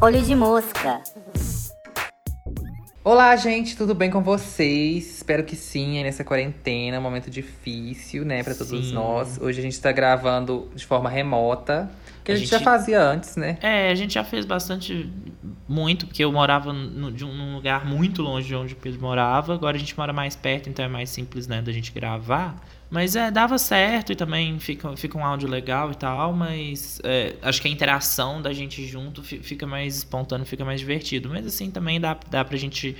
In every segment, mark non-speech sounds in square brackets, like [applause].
Olho de mosca. Olá, gente, tudo bem com vocês? Espero que sim, aí nessa quarentena, um momento difícil, né, para todos Sim. nós. Hoje a gente tá gravando de forma remota, que a, A gente, já gente- fazia antes, né? É, a gente já fez bastante, muito, porque eu morava no- de um, num lugar muito longe de onde o Pedro morava. Agora a gente mora mais perto, então é mais simples, né, da gente gravar. Mas é, dava certo e também fica, fica um áudio legal e tal, mas é, acho que a interação da gente junto fi- fica mais espontâneo, fica mais divertido. Mas assim também dá, dá pra gente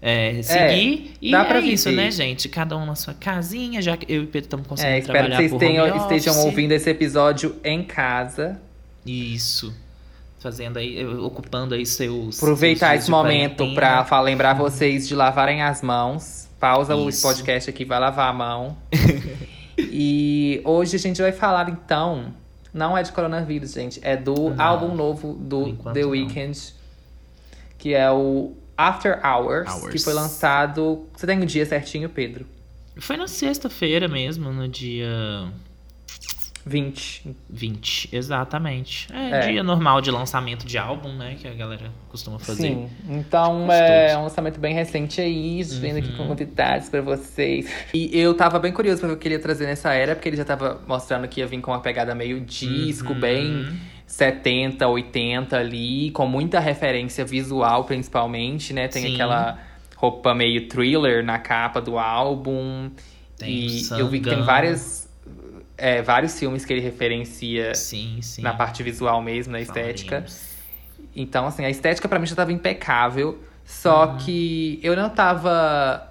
é, seguir. e dá é pra isso, viver. né, gente? Cada um na sua casinha, já que eu e o Pedro estamos conseguindo É, espero que trabalhar vocês por tenham, estejam ouvindo esse episódio em casa. Isso. Fazendo aí, ocupando aí seus. Aproveitar seus esse momento fa- lembrar vocês de lavarem as mãos. Pausa Isso. o podcast aqui, vai lavar a mão. [laughs] e hoje a gente vai falar, então, não é de coronavírus, gente, é do Não. álbum novo do The não. Weeknd, que é o After Hours, Hours. que foi lançado. Você tem o dia certinho, Pedro? Foi na sexta-feira mesmo, no dia 20. 20, exatamente. É, É. dia normal de lançamento de álbum, né? Que a galera costuma fazer. Sim, então Gostoso. é um lançamento bem recente aí, vendo aqui com Uhum. novidades pra vocês. E eu tava bem curioso pra ver o que ele ia trazer nessa era, porque ele já tava mostrando que ia vir com uma pegada meio disco, Uhum. bem 70, 80 ali, com muita referência visual, principalmente, né? Tem Sim. aquela roupa meio thriller na capa do álbum. Tem e eu vi que tem várias, é, vários filmes que ele referencia Sim, sim. na parte visual mesmo, na estética. Falaremos. Então, assim, a estética pra mim já tava impecável. Só Uhum. que eu não tava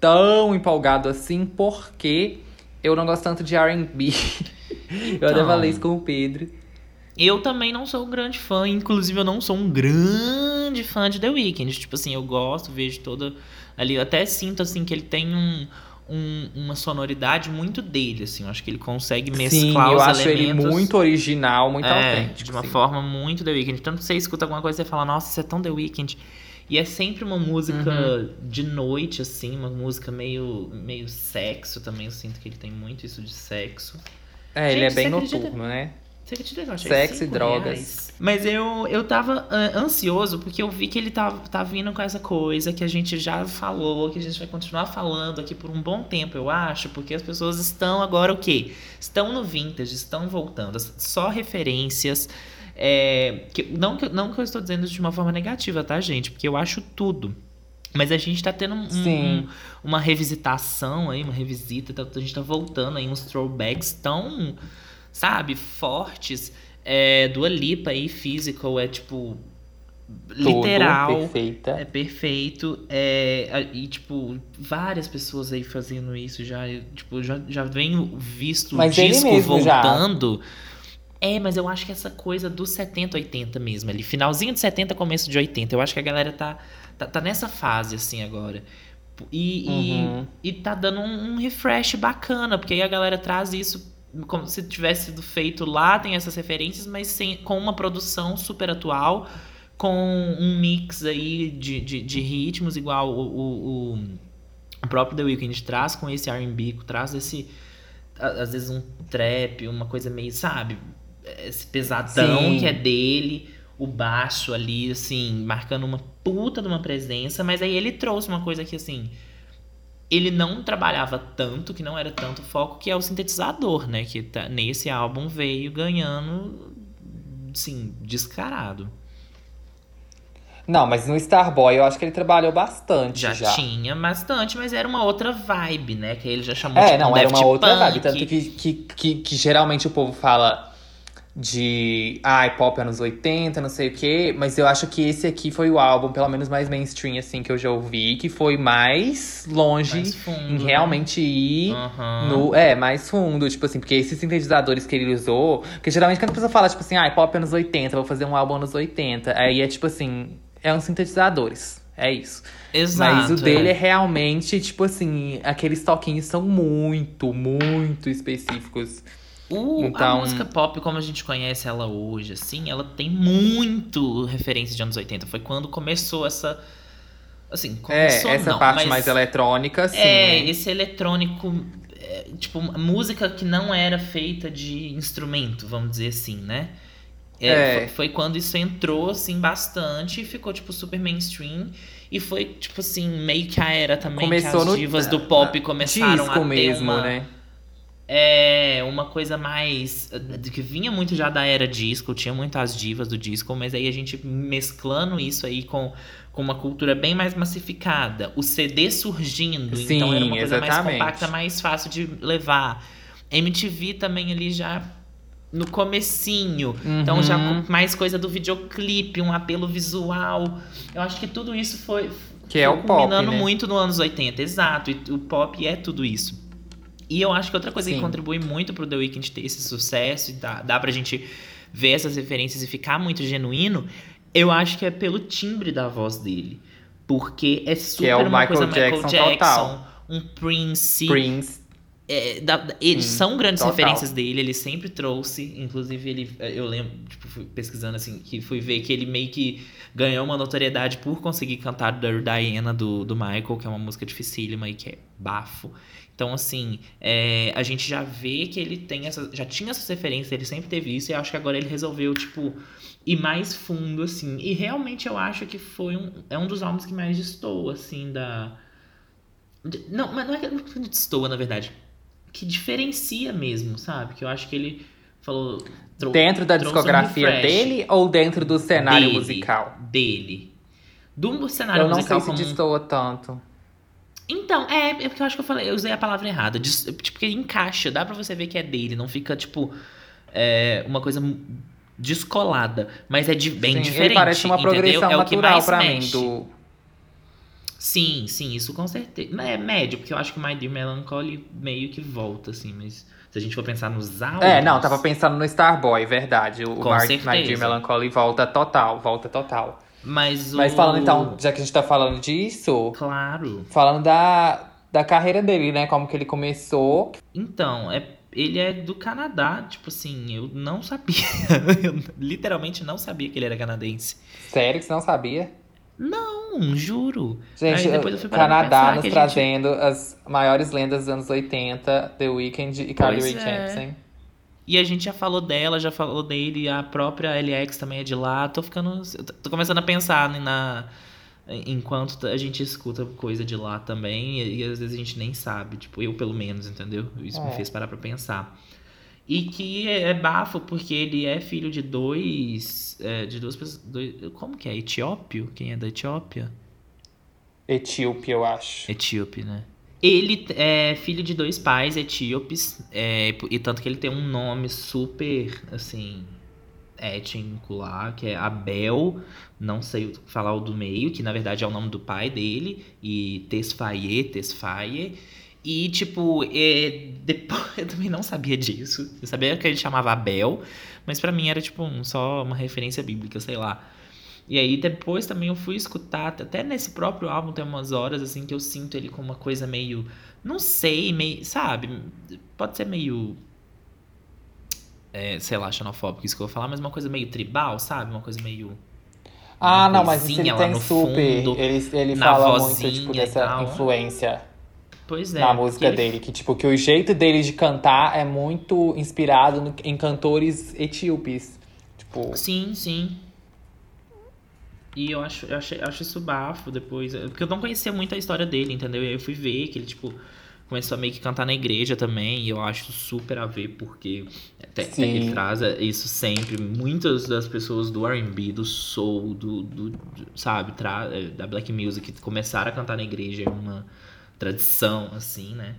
tão empolgado assim, porque eu não gosto tanto de RB. [laughs] eu até Então. falei isso com o Pedro. Eu também não sou um grande fã, inclusive eu não sou um grande fã de The Weeknd. Tipo assim, eu gosto, vejo toda ali, eu até sinto assim que ele tem um, um- uma sonoridade muito dele, assim. Eu acho que ele consegue mesclar Sim, os eu acho ele elementos. muito original, muito é, autêntico. de uma assim. forma muito The Weeknd. Tanto que você escuta alguma coisa e fala, nossa, isso é tão The Weeknd. E é sempre uma música Uhum. de noite, assim, uma música meio, meio sexo também. Eu sinto que ele tem muito isso de sexo. É, ele é Gente, bem você acredita? noturno, né? Sexo e drogas. reais? Mas eu, eu tava ah, ansioso porque eu vi que ele tá, tá vindo com essa coisa que a gente já falou, que a gente vai continuar falando aqui por um bom tempo, eu acho, porque as pessoas estão agora o quê? Estão no vintage, estão voltando. Só referências. é, que, não, que, não que eu estou dizendo isso de uma forma negativa, tá, gente? Porque eu acho tudo. Mas a gente tá tendo um- um- uma revisitação aí, uma revisita, tá- a gente tá voltando aí uns throwbacks tão, sabe, fortes. É, Dua Lipa aí, physical, é tipo, literal. Tudo perfeita. É perfeito. É, e, tipo, várias pessoas aí fazendo isso já. Tipo, já, já venho visto Mas o disco mesmo já. voltando. É, mas eu acho que essa coisa dos 70, 80 mesmo ali. Finalzinho de 70, começo de 80. Eu acho que a galera tá, tá, tá nessa fase, assim, agora. E, Uhum. e, e tá dando um, um refresh bacana, porque aí a galera traz isso como se tivesse sido feito lá, tem essas referências, mas sem, com uma produção super atual, com um mix aí de, de, de ritmos, igual o, o, o, próprio The Weeknd traz com esse R&B, traz esse, às vezes um trap, uma coisa meio, sabe, esse pesadão Sim. que é dele, o baixo ali, assim, marcando uma puta de uma presença, mas aí ele trouxe uma coisa que, assim, ele não trabalhava tanto, que não era tanto foco, que é o sintetizador, né? Que tá- nesse álbum veio ganhando, assim, descarado. Não, mas no Starboy eu acho que ele trabalhou bastante Já, já. tinha bastante, mas era uma outra vibe, né? Que ele já chamou É, tipo, não, um era uma outra Punk. vibe. Tanto que, que, que, que geralmente o povo fala de ai, pop anos 80, não sei o quê. Mas eu acho que esse aqui foi o álbum, pelo menos mais mainstream, assim, que eu já ouvi, que foi mais longe Mais fundo, em né? realmente ir Aham. no. É, mais fundo, tipo assim, porque esses sintetizadores que ele usou. Porque geralmente quando a pessoa fala, tipo assim, ai, pop anos 80, vou fazer um álbum anos 80. Aí é tipo assim, é uns sintetizadores. É isso. Exato. Mas o dele é realmente, tipo assim, aqueles toquinhos são muito, muito específicos. O- Então- A música pop, como a gente conhece ela hoje, assim, ela tem muito referência de anos 80. Foi quando começou essa. Assim, É, começou essa não, parte mais eletrônica, assim. É, né? esse eletrônico é, tipo, música que não era feita de instrumento, vamos dizer assim, né? É, É. Foi, foi quando isso entrou, assim, bastante e ficou, tipo, super mainstream. E foi, tipo assim, meio que a era também Começou que as no divas do pop começaram Disco a ter mesmo, uma... né? É, uma coisa mais. que vinha muito já da era disco, tinha muitas divas do disco, mas aí a gente mesclando isso aí com, com uma cultura bem mais massificada. O CD surgindo, Sim, então era uma coisa mais exatamente. compacta, mais fácil de levar. MTV também ali já no comecinho. Então já Uhum. com mais coisa do videoclipe, um apelo visual. Eu acho que tudo isso foi. Que é o pop, né? muito nos anos 80, exato. E o pop é tudo isso. E eu acho que outra coisa que Sim. contribui muito pro The Weeknd ter esse sucesso e dá, dá pra gente ver essas referências e ficar muito genuíno, eu acho que é pelo timbre da voz dele. Porque é super é o uma Michael coisa Michael Jackson Jackson, total. um Prince. Prince. É, da- da- eles Sim, são grandes total. referências dele, ele sempre trouxe. Inclusive, ele, eu lembro, tipo, fui pesquisando assim, que fui ver que ele meio que ganhou uma notoriedade por conseguir cantar Diana do, do Michael, que é uma música dificílima e que é bafo. Então, assim, é, a gente já vê que ele tem essa. Já tinha essas referências, ele sempre teve isso, e acho que agora ele resolveu, tipo, ir mais fundo, assim. E realmente eu acho que foi um. É um dos álbuns que mais destoa, assim, da. de- Não, mas não é que destoa, na verdade. Que diferencia mesmo, sabe? Que eu acho que ele falou. Dentro da um discografia refresh dele ou dentro do cenário dele, musical? Dele. Do cenário Eu não sei musical se como um destoa tanto. Então, é, é porque eu acho que eu falei, eu usei a palavra errada. Tipo, porque encaixa, dá pra você ver que é dele, não fica, tipo, é, uma coisa descolada. Mas é de, bem Sim, diferente. Ele parece uma entendeu? progressão é o que natural pra mexe. mim. Do... Sim, sim, isso com certeza. É médio, porque eu acho que o My Dear Melancholy meio que volta, assim, mas se a gente for pensar nos álbuns. É, não, tava pensando no Starboy, verdade. O Mark My. Dear Melancholy volta total, volta total. Mas, Mas o- falando então, já que a gente tá falando disso, Claro. falando da, da carreira dele, né? Como que ele começou. Então, é, ele é do Canadá, tipo assim, eu não sabia. [laughs] eu literalmente não sabia que ele era canadense. Sério que você não sabia? Não, juro. Gente, Aí depois eu fui parar pra Canadá nos a gente- trazendo as maiores lendas dos anos 80, The Weeknd e Carly Rae é. Jepsen. E a gente já falou dela, já falou dele, a própria LX também é de lá. Tô ficando. Tô começando a pensar na. Enquanto a gente escuta coisa de lá também, e, e às vezes a gente nem sabe, tipo, eu pelo menos, entendeu? Isso me É. fez parar pra pensar. E que é, é bafo, porque ele é filho de dois. é, de duas pessoas. dois- como que é? Etiópio? Quem é da Etiópia? Etíope, eu acho. Etíope, né? Ele é filho de dois pais etíopes, é, e tanto que ele tem um nome super, assim, étnico lá, que é Abel, não sei falar o do meio, que na verdade é o nome do pai dele, e Tesfaye, Tesfaye. E, tipo, é, depois [laughs] eu também não sabia disso. Eu sabia que ele chamava Abel, mas pra mim era, tipo, um- só uma referência bíblica, sei lá. E aí depois também eu fui escutar, até nesse próprio álbum tem umas horas assim que eu sinto ele com uma coisa meio, não sei, meio, sabe? Pode ser meio é, sei lá, xenofóbico isso que eu vou falar, mas uma coisa meio tribal, sabe? Uma coisa meio Ah, não, mas isso ele tem super. fundo, ele ele fala muito, tipo, dessa tal. influência Pois é. na música ele- dele. Que, tipo, que o jeito dele de cantar é muito inspirado no- em cantores etíopes. Tipo, Sim, sim. E eu acho, eu achei, acho isso bafo depois. é, Porque eu não conhecia muito a história dele, entendeu? E aí eu fui ver que ele, tipo, começou a meio que cantar na igreja também. E eu acho super a ver, porque até- Sim. ele traz isso sempre. Muitas das pessoas do RB, do soul, do, do, do- sabe, tra- é, da black music, começaram a cantar na igreja. É uma tradição, assim, né?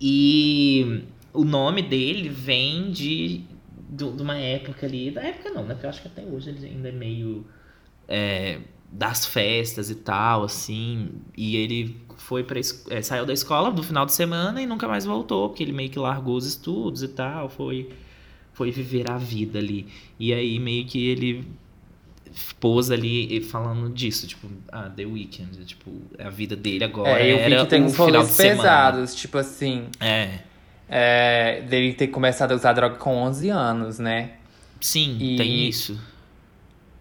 E o nome dele vem de, de, de uma época ali. Da época não, né? Porque eu acho que até hoje ele ainda é meio. É, das festas e tal, assim. E ele foi para saiu da escola no final de semana e nunca mais voltou, porque ele meio que largou os estudos e tal, foi foi viver a vida ali. E aí meio que ele pôs ali falando disso, tipo, ah, The Weeknd, tipo, a vida dele agora é, eu vi era que tem uns rolês pesados, tipo assim. É. É, dele ter começado a usar droga com 11 anos, né? Sim, E- tem isso.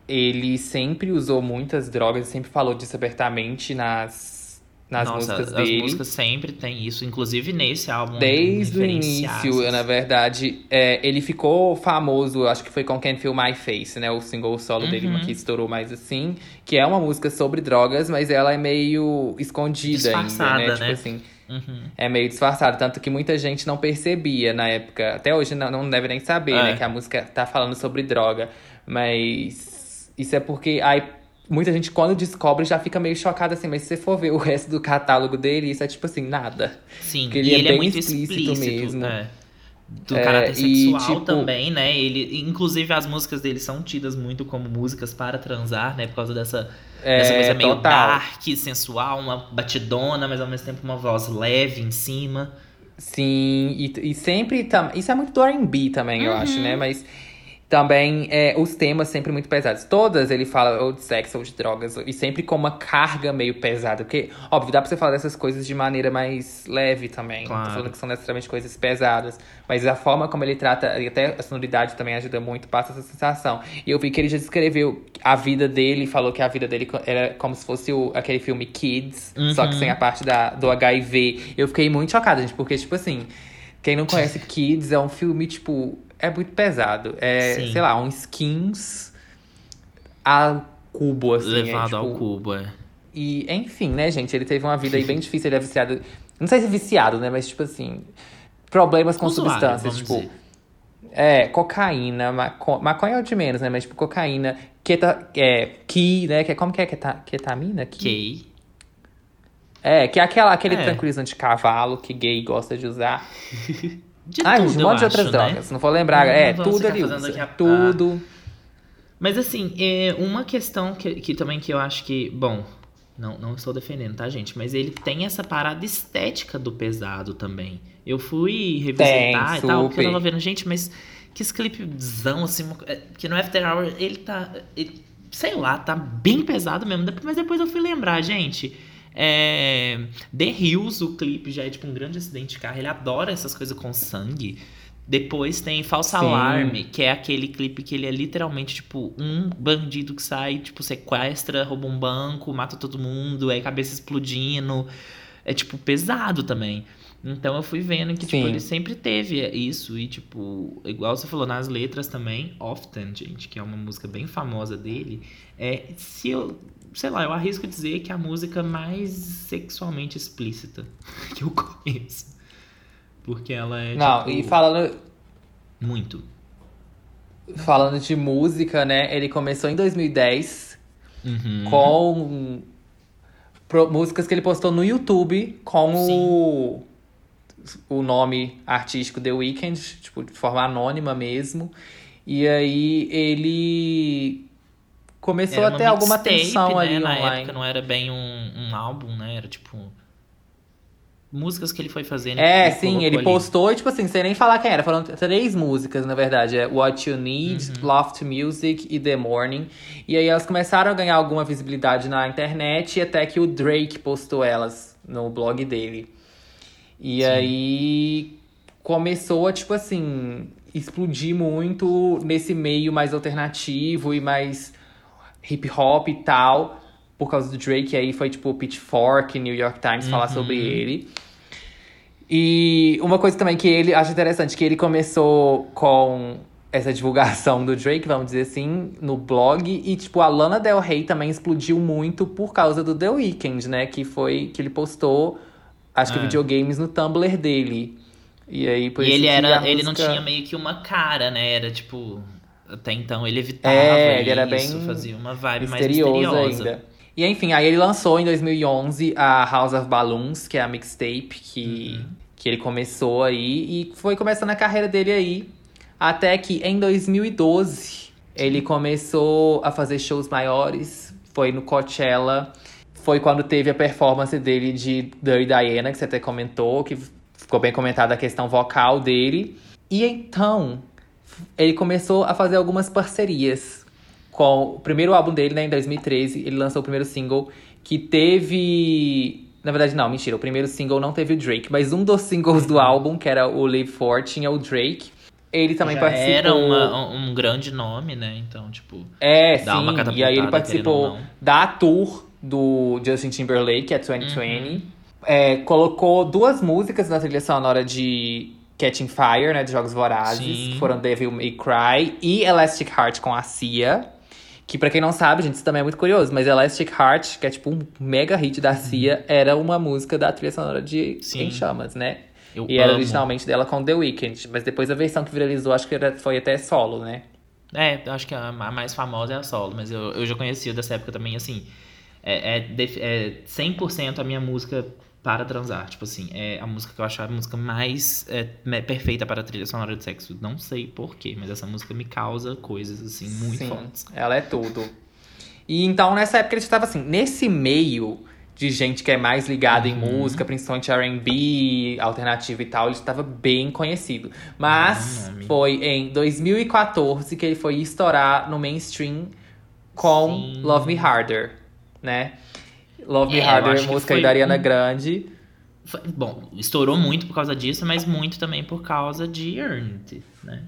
Ele sempre usou muitas drogas, sempre falou disso abertamente nas, nas Nossa, músicas as dele. músicas sempre tem isso, inclusive nesse álbum. Desde o início, na verdade, é, ele ficou famoso, acho que foi com Can't Feel My Face, né? O single solo dele, Uhum. uma que estourou mais assim. Que é uma música sobre drogas, mas ela é meio escondida ainda, Disfarçada, né? né? Tipo assim, Uhum. é meio disfarçado. Tanto que muita gente não percebia na época. Até hoje não, não deve nem saber, É. né? Que a música tá falando sobre droga. Mas isso é porque aí muita gente, quando descobre, já fica meio chocada assim. Mas se você for ver o resto do catálogo dele, isso é tipo assim, nada. Sim, Porque e ele é ele é, bem muito explícito explícito, mesmo. é. Do É, caráter e, sexual tipo- também, né? Ele, inclusive, as músicas dele são tidas muito como músicas para transar, né? Por causa dessa, É, dessa coisa meio total. dark, sensual, uma batidona, mas ao mesmo tempo uma voz leve em cima. Sim, e, e sempre. tam- Isso é muito do RB também, eu acho, né? Mas também é, os temas sempre muito pesados. Todas ele fala ou de sexo ou de drogas, e sempre com uma carga meio pesada. Porque, óbvio, dá pra você falar dessas coisas de maneira mais leve também. Não Claro. tô falando que são necessariamente coisas pesadas. Mas a forma como ele trata, e até a sonoridade também ajuda muito, passa essa sensação. E eu vi que ele já descreveu a vida dele, falou que a vida dele era como se fosse o, aquele filme Kids, só que Uhum. sem a parte da, do HIV. Eu fiquei muito chocada, gente, porque, tipo assim, quem não conhece Kids é um filme, tipo, é muito pesado. É, Sim. sei lá, um skins a cubo, assim. é, levado ao tipo, cubo, é. E, enfim, né, gente? Ele teve uma vida aí bem [laughs] difícil, ele é viciado. Não sei se é viciado, né? Mas, tipo assim, problemas com Usuário, substâncias, tipo. dizer. É, cocaína, maco... maconha é o de menos, né? Mas, tipo, cocaína, keta, é, ki, né? Que é, como que é keta, ketamina? Ki? É, que é aquela, aquele É. tranquilizante de cavalo que gay gosta de usar. [laughs] De ah, tudo, gente, um monte de acho, outras né? drogas. Não vou lembrar. Não, é, não tudo ele fazendo usa. aqui a- Tudo. Mas assim, é uma questão que, que também que eu acho que, bom, não, não estou defendendo, tá, gente? Mas ele tem essa parada estética do pesado também. Eu fui revisitar Tem, e tal, porque eu tava vendo, gente, mas que esse clipezão, assim, é, que no After Hour ele tá, ele- sei lá, tá bem pesado mesmo. Mas depois eu fui lembrar, gente. É, The Hills, o clipe já é tipo um grande acidente de carro. Ele adora essas coisas com sangue. Depois tem False Sim. Alarme, que é aquele clipe que ele é literalmente, tipo, um bandido que sai, tipo, sequestra, rouba um banco, mata todo mundo, aí cabeça explodindo. É, tipo, pesado também. Então eu fui vendo que, tipo, Sim. ele sempre teve isso. E, tipo, igual você falou nas letras também, Often, gente, que é uma música bem famosa dele. É, se eu. Sei lá, eu arrisco dizer que é a música mais sexualmente explícita [laughs] que eu conheço. Porque ela é. Não, tipo, e falando, Muito. falando de música, né? Ele começou em 2010 Uhum. com pro- músicas que ele postou no YouTube com o, o nome artístico The Weeknd, tipo, de forma anônima mesmo. E aí ele começou Era a ter alguma mixtape, atenção né? ali Na online. época não era bem um, um álbum, né? Era tipo. Músicas que ele foi fazendo. É, e sim, ele ali. postou e, tipo assim, sem nem falar quem era. Foram três músicas, na verdade. É What You Need, Uhum. Loft Music e The Morning. E aí elas começaram a ganhar alguma visibilidade na internet, até que o Drake postou elas no blog dele. E Sim. aí começou a, tipo assim, explodir muito nesse meio mais alternativo e mais hip hop e tal. Por causa do Drake, aí foi tipo o Pitchfork, New York Times falar Uhum. sobre ele. E uma coisa também que ele acha interessante, que ele começou com essa divulgação do Drake, vamos dizer assim, no blog. E, tipo, a Lana Del Rey também explodiu muito por causa do The Weeknd, né? Que foi que ele postou, acho que É. videogames no Tumblr dele. E aí, por E isso ele era. Ele não tinha meio que uma cara, né? Era tipo. Até então ele evitava É, ele era isso, bem fazia uma vibe mais misterioso misteriosa. ainda. E enfim, aí ele lançou em 2011 a House of Balloons, que é a mixtape que, Uhum. que ele começou aí. E foi começando a carreira dele aí. Até que em 2012 ele começou a fazer shows maiores. Foi no Coachella. Foi quando teve a performance dele de Dirty Diana, que você até comentou, que ficou bem comentada a questão vocal dele. E então, ele começou a fazer algumas parcerias com o primeiro álbum dele, né, em 2013, ele lançou o primeiro single que teve, na verdade não, mentira, o primeiro single não teve o Drake, mas um dos singles do álbum, que era o Live For, tinha o Drake. Ele também Já participou. era uma- um grande nome, né? Então, tipo. É, Dá uma sim. E aí ele participou da tour do Justin Timberlake, que é 2020. É, colocou duas músicas na trilha sonora de Catching Fire, né? De Jogos Vorazes. Sim. Que foram Devil May Cry e Elastic Heart com a Cia. Que pra quem não sabe, gente, isso também é muito curioso. Mas Elastic Heart, que é tipo um mega hit da Cia, era uma música da trilha sonora de Sim. Em Chamas, né? Eu e era amo. originalmente dela com The Weeknd. Mas depois a versão que viralizou, acho que era, foi até solo, né? É, eu acho que a mais famosa é a solo, mas eu, eu já conhecia dessa época também, assim. É, é, é 100% a minha música para transar. Tipo assim, é a música que eu acho a música mais é, perfeita para a trilha sonora de sexo. Não sei porquê, mas essa música me causa coisas, assim, muito Sim, fortes. ela é tudo. E então, nessa época, ele estava assim, nesse meio de gente que é mais ligada em Uhum. música, principalmente R&B, alternativo e tal, ele estava bem conhecido. Mas Ah, foi em 2014 que ele foi estourar no mainstream com Sim. Love Me Harder, né? Love Me É, Harder, que música da Ariana um- Grande. Foi- bom, estourou muito por causa disso, mas muito também por causa de Earned, né?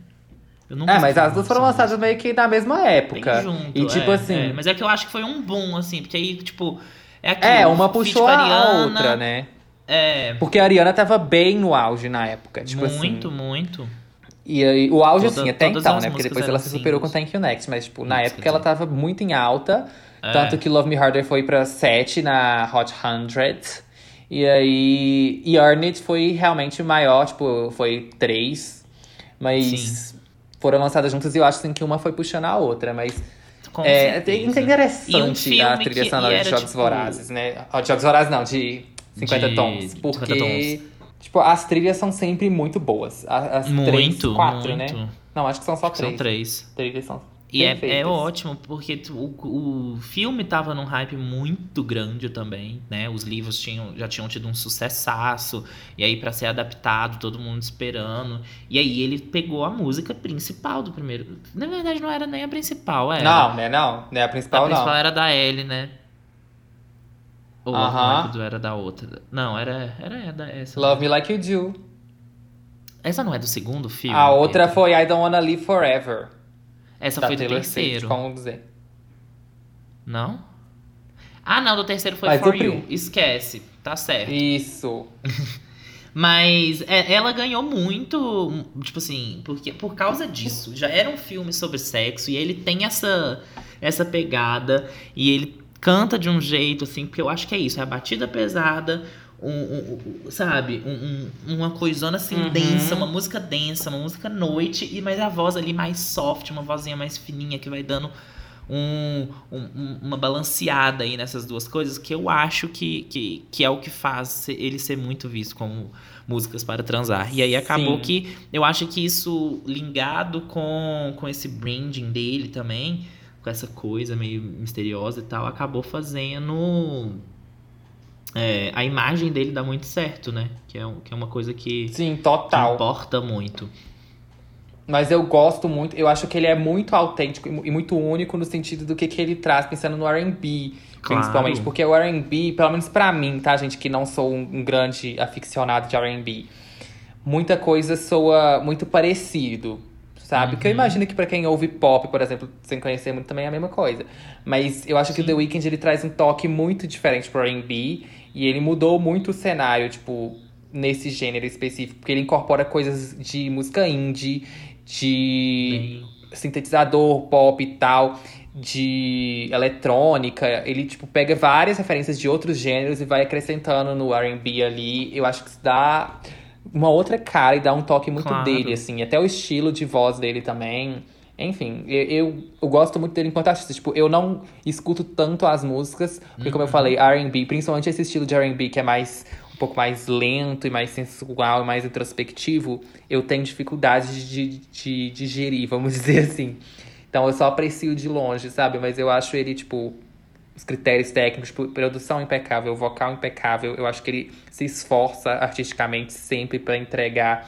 Eu nunca É, mas as duas foram lançadas meio que na mesma época. Bem junto, e tipo é, assim, é. Mas é que eu acho que foi um boom, assim, porque aí, tipo. É, aquilo, é, uma puxou com a Ariana, outra, né? É. Porque a Ariana tava bem no auge na época. Tipo muito, assim. muito. E o auge, Toda- assim, até então, né? Porque depois ela se superou com singles. Thank You Next. Mas, tipo, na época ela tava muito em alta. É. Tanto que Love Me Harder foi pra 7 na Hot 100. E aí, e Earned foi realmente maior, tipo, foi 3. Mas Sim. foram lançadas juntas e eu acho assim, que uma foi puxando a outra. Mas Com é, é um interessante filme a trilha sonora de Jogos tipo, Vorazes, né? Jogos Vorazes não, de 50 De tons. 50 Porque, tipo, as trilhas são sempre muito boas. As três, Muito, quatro, muito. né? Não, acho que são só três. São três. Trilhas são E é, é ótimo, porque o, o filme tava num hype muito grande também, né? Os livros tinham, já tinham tido um sucessaço, e aí pra ser adaptado, todo mundo esperando. E aí ele pegou a música principal do primeiro. Na verdade, não era nem a principal, era. Não, né? Não, né? A a principal, principal não. era da Ellie, né? Ou Aham. não, era da outra. Não, era, era da essa. Love Me Like You Do. Essa não é do segundo filme? A outra Pedro? foi I Don't Wanna Live Forever. Essa da foi do Taylor terceiro. Swift, como dizer. Não? Ah, não, do terceiro foi Mas For do You. prim- Esquece. Tá certo. Isso. [laughs] Mas é, ela ganhou muito, tipo assim, porque por causa disso. Já era um filme sobre sexo e ele tem essa essa pegada e ele canta de um jeito assim, porque eu acho que é isso, é a batida pesada, um, um- um- sabe, um- um- uma coisona assim Uhum. densa, uma música densa, uma música noite e mas a voz ali mais soft, uma vozinha mais fininha que vai dando um- um- um- uma balanceada aí nessas duas coisas que eu acho que, que, que é o que faz ele ser muito visto como músicas para transar. E aí acabou Sim. que eu acho que isso ligado com, com esse branding dele também, com essa coisa meio misteriosa e tal, acabou fazendo é, a imagem dele dá muito certo, né? Que é, um- que é uma coisa que, Sim, que total. importa muito. Mas eu gosto muito, eu acho que ele é muito autêntico e mu- muito único no sentido do que, que ele traz, pensando no R&B, Claro. principalmente. Porque o R&B, pelo menos pra mim, tá, gente, que não sou um, grande aficionado de R&B, muita coisa soa muito parecido, sabe? Que eu Uhum. imagino que pra quem ouve pop, por exemplo, sem conhecer muito, também é a mesma coisa. Mas eu acho que o Sim. The Weeknd, ele traz um toque muito diferente pro R&B, e ele mudou muito o cenário, tipo, nesse gênero específico, porque ele incorpora coisas de música indie, de Bem, sintetizador, pop e tal, de eletrônica. Ele, tipo, pega várias referências de outros gêneros e vai acrescentando no R&B ali. Eu acho que isso dá uma outra cara e dá um toque muito Claro. dele, assim. Até o estilo de voz dele também. Enfim, eu, eu, eu gosto muito dele enquanto artista. Tipo, eu não escuto tanto as músicas, porque como eu Uhum. falei, R&B, principalmente esse estilo de R&B que é mais um pouco mais lento e mais sensual e mais introspectivo, eu tenho dificuldade de, de, de digerir, vamos [laughs] dizer assim. Então eu só aprecio de longe, sabe? Mas eu acho ele, tipo, os critérios técnicos, tipo, produção impecável, vocal impecável. Eu acho que ele se esforça artisticamente sempre pra entregar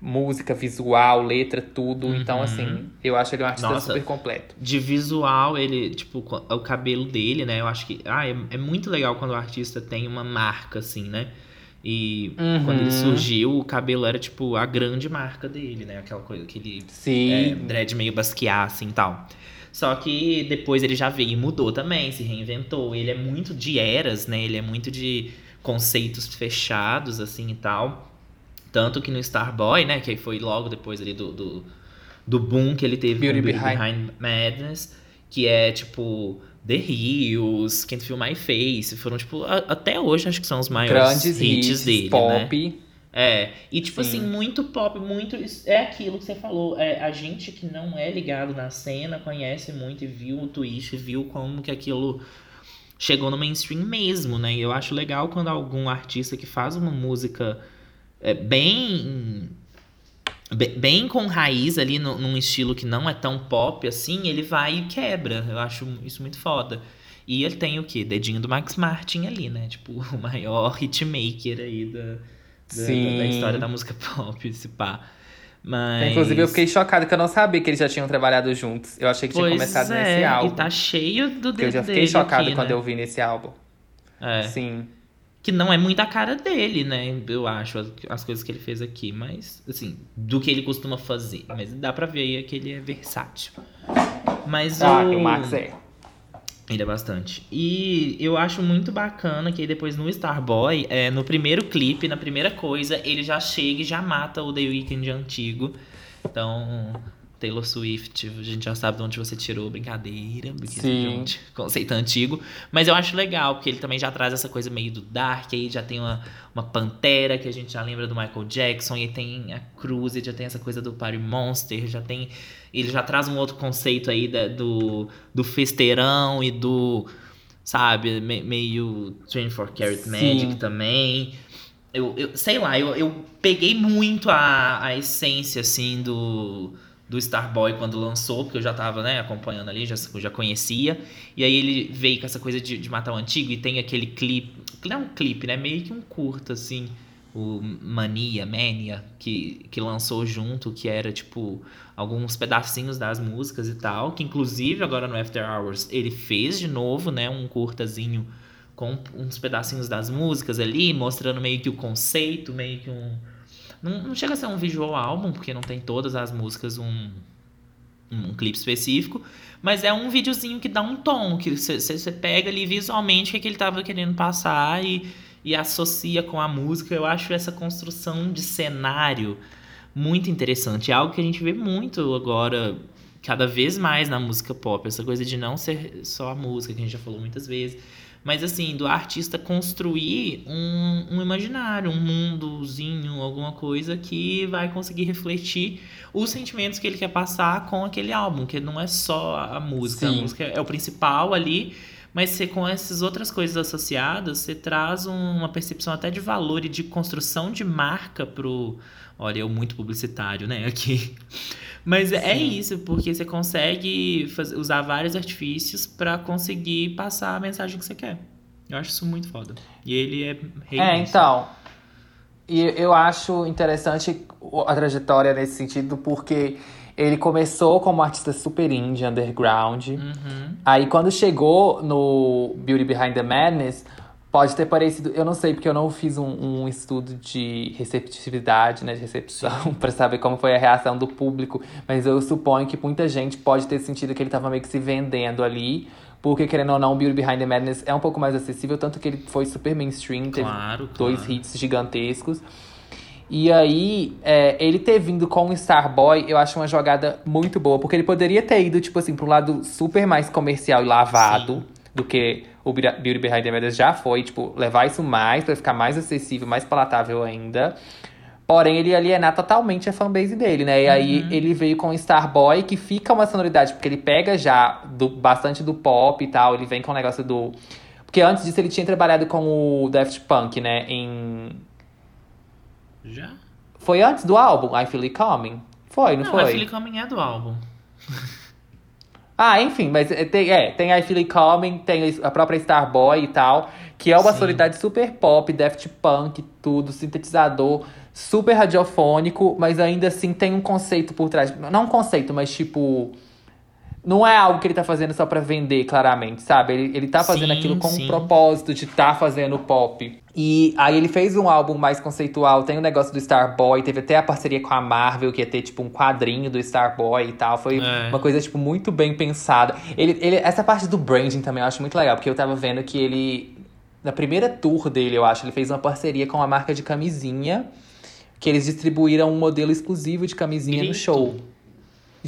música, visual, letra, tudo. Então, Uhum. assim, eu acho ele um artista Nossa. super completo. de visual, ele, tipo, co- o cabelo dele, né? Eu acho que. Ah, é, é muito legal quando o artista tem uma marca, assim, né? E Uhum. quando ele surgiu, o cabelo era, tipo, a grande marca dele, né? Aquela coisa, aquele é, Sim. dread meio basquear, assim, tal. Só que depois ele já veio e mudou também, se reinventou. Ele é muito de eras, né? Ele é muito de conceitos fechados, assim, e tal. Tanto que no Starboy, né? Que foi logo depois ali do, do, do boom que ele teve Beauty Beauty Behind- Behind Madness. Que é, tipo... The Hills, Can't Feel My Face. Foram, tipo... a- até hoje, acho que são os maiores Grandes hits, hits, dele, né? pop. É, e tipo Sim. assim, muito pop, muito. É aquilo que você falou. É, a gente que não é ligado na cena conhece muito e viu o twist, viu como que aquilo chegou no mainstream mesmo, né? E eu acho legal quando algum artista que faz uma música é, bem. be- Bem com raiz ali no- num estilo que não é tão pop assim, ele vai e quebra. Eu acho isso muito foda. E ele tem o quê? Dedinho do Max Martin ali, né? Tipo, [laughs] o maior hitmaker aí da, da, Sim. da história da música pop, esse pá. Mas... Inclusive, eu fiquei chocado que eu não sabia que eles já tinham trabalhado juntos. Eu achei que tinha Pois começado é, nesse álbum. E tá cheio do Porque eu dedo já fiquei chocado aqui, quando né? eu vi nesse álbum. É. Sim. Que não é muito a cara dele, né? Eu acho, as, as coisas que ele fez aqui. Mas, assim, do que ele costuma fazer. Mas dá pra ver aí que ele é versátil. Mas Ah, o... que o Max é. Ele é bastante. E eu acho muito bacana que aí depois no Starboy, é, no primeiro clipe, na primeira coisa, ele já chega e já mata o The Weeknd antigo. Então, Taylor Swift, a gente já sabe de onde você tirou, brincadeira, Sim. gente, conceito antigo. Mas eu acho legal, porque ele também já traz essa coisa meio do dark, aí já tem uma, uma pantera que a gente já lembra do Michael Jackson, e tem a Cruz, e já tem essa coisa do Party Monster, já tem. Ele já traz um outro conceito aí da- do, do festeirão e do. Sabe, me- meio 24 Karat Sim. Magic também. Eu, eu sei lá, eu, eu peguei muito a, a essência, assim, do, do Starboy quando lançou, porque eu já tava, né, acompanhando ali, já, já conhecia. E aí ele veio com essa coisa de, de matar o antigo e tem aquele clipe. Não é um clipe, né? Meio que um curto, assim. O Mania, Mania, que, que lançou junto, que era tipo alguns pedacinhos das músicas e tal. Que inclusive agora no After Hours ele fez de novo, né? Um curtazinho com uns pedacinhos das músicas ali, mostrando meio que o conceito, meio que um. Não, não chega a ser um visual álbum, porque não tem todas as músicas um, um clipe específico, mas é um videozinho que dá um tom, que você pega ali visualmente o que, que ele tava querendo passar e, e associa com a música. Eu acho essa construção de cenário muito interessante. É algo que a gente vê muito agora, cada vez mais na música pop. Essa coisa de não ser só a música, que a gente já falou muitas vezes. Mas assim, do artista construir um, um imaginário, um mundozinho, alguma coisa que vai conseguir refletir os sentimentos que ele quer passar com aquele álbum, que não é só a música, Sim. a música é o principal ali, mas você, com essas outras coisas associadas, você traz um- uma percepção até de valor e de construção de marca pro. Olha, eu muito publicitário, né, aqui. Mas é Sim. isso, porque você consegue faz- usar vários artifícios pra conseguir passar a mensagem que você quer. Eu acho isso muito foda. E ele é rei É, nisso. então. E eu acho interessante a trajetória nesse sentido, porque ele começou como artista super indie, underground. Uhum. Aí quando chegou no Beauty Behind the Madness, pode ter parecido. Eu não sei, porque eu não fiz um, um estudo de receptividade, né? De recepção, [laughs] pra saber como foi a reação do público. Mas eu suponho que muita gente pode ter sentido que ele tava meio que se vendendo ali. Porque, querendo ou não, Beauty Behind the Madness é um pouco mais acessível, tanto que ele foi super mainstream, teve Claro, dois claro. hits gigantescos. E aí, é, ele ter vindo com o Starboy, eu acho uma jogada muito boa, porque ele poderia ter ido, tipo assim, pra um lado super mais comercial e lavado Sim. do que o Be- Beauty Behind the Madness já foi, tipo, levar isso mais pra ficar mais acessível, mais palatável ainda. Porém, ele alienar totalmente a fanbase dele, né? E aí Uhum. ele veio com o Starboy, que fica uma sonoridade, porque ele pega já do, bastante do pop e tal, ele vem com o negócio do. Porque antes disso ele tinha trabalhado com o Daft Punk, né? Em. Já? Foi antes do álbum, I Feel It Coming? Foi, não, Não, foi? a Philly Coming é do álbum. Ah, enfim, mas é, tem, é, tem I Feel It Coming, tem a própria Starboy e tal, que é uma Sim. sonoridade super pop, Daft Punk, tudo, sintetizador, super radiofônico, mas ainda assim tem um conceito por trás. Não um conceito, mas tipo. Não é algo que ele tá fazendo só pra vender, claramente, sabe? Ele, ele tá fazendo Sim, aquilo com sim. um propósito de tá fazendo pop. E aí ele fez um álbum mais conceitual, tem o negócio do Starboy, teve até a parceria com a Marvel, que ia ter, tipo, um quadrinho do Starboy e tal. Foi É. uma coisa, tipo, muito bem pensada. Ele, ele, essa parte do branding também eu acho muito legal, porque eu tava vendo que ele. Na primeira tour dele, eu acho, ele fez uma parceria com a marca de camisinha, que eles distribuíram um modelo exclusivo de camisinha no Grito. show.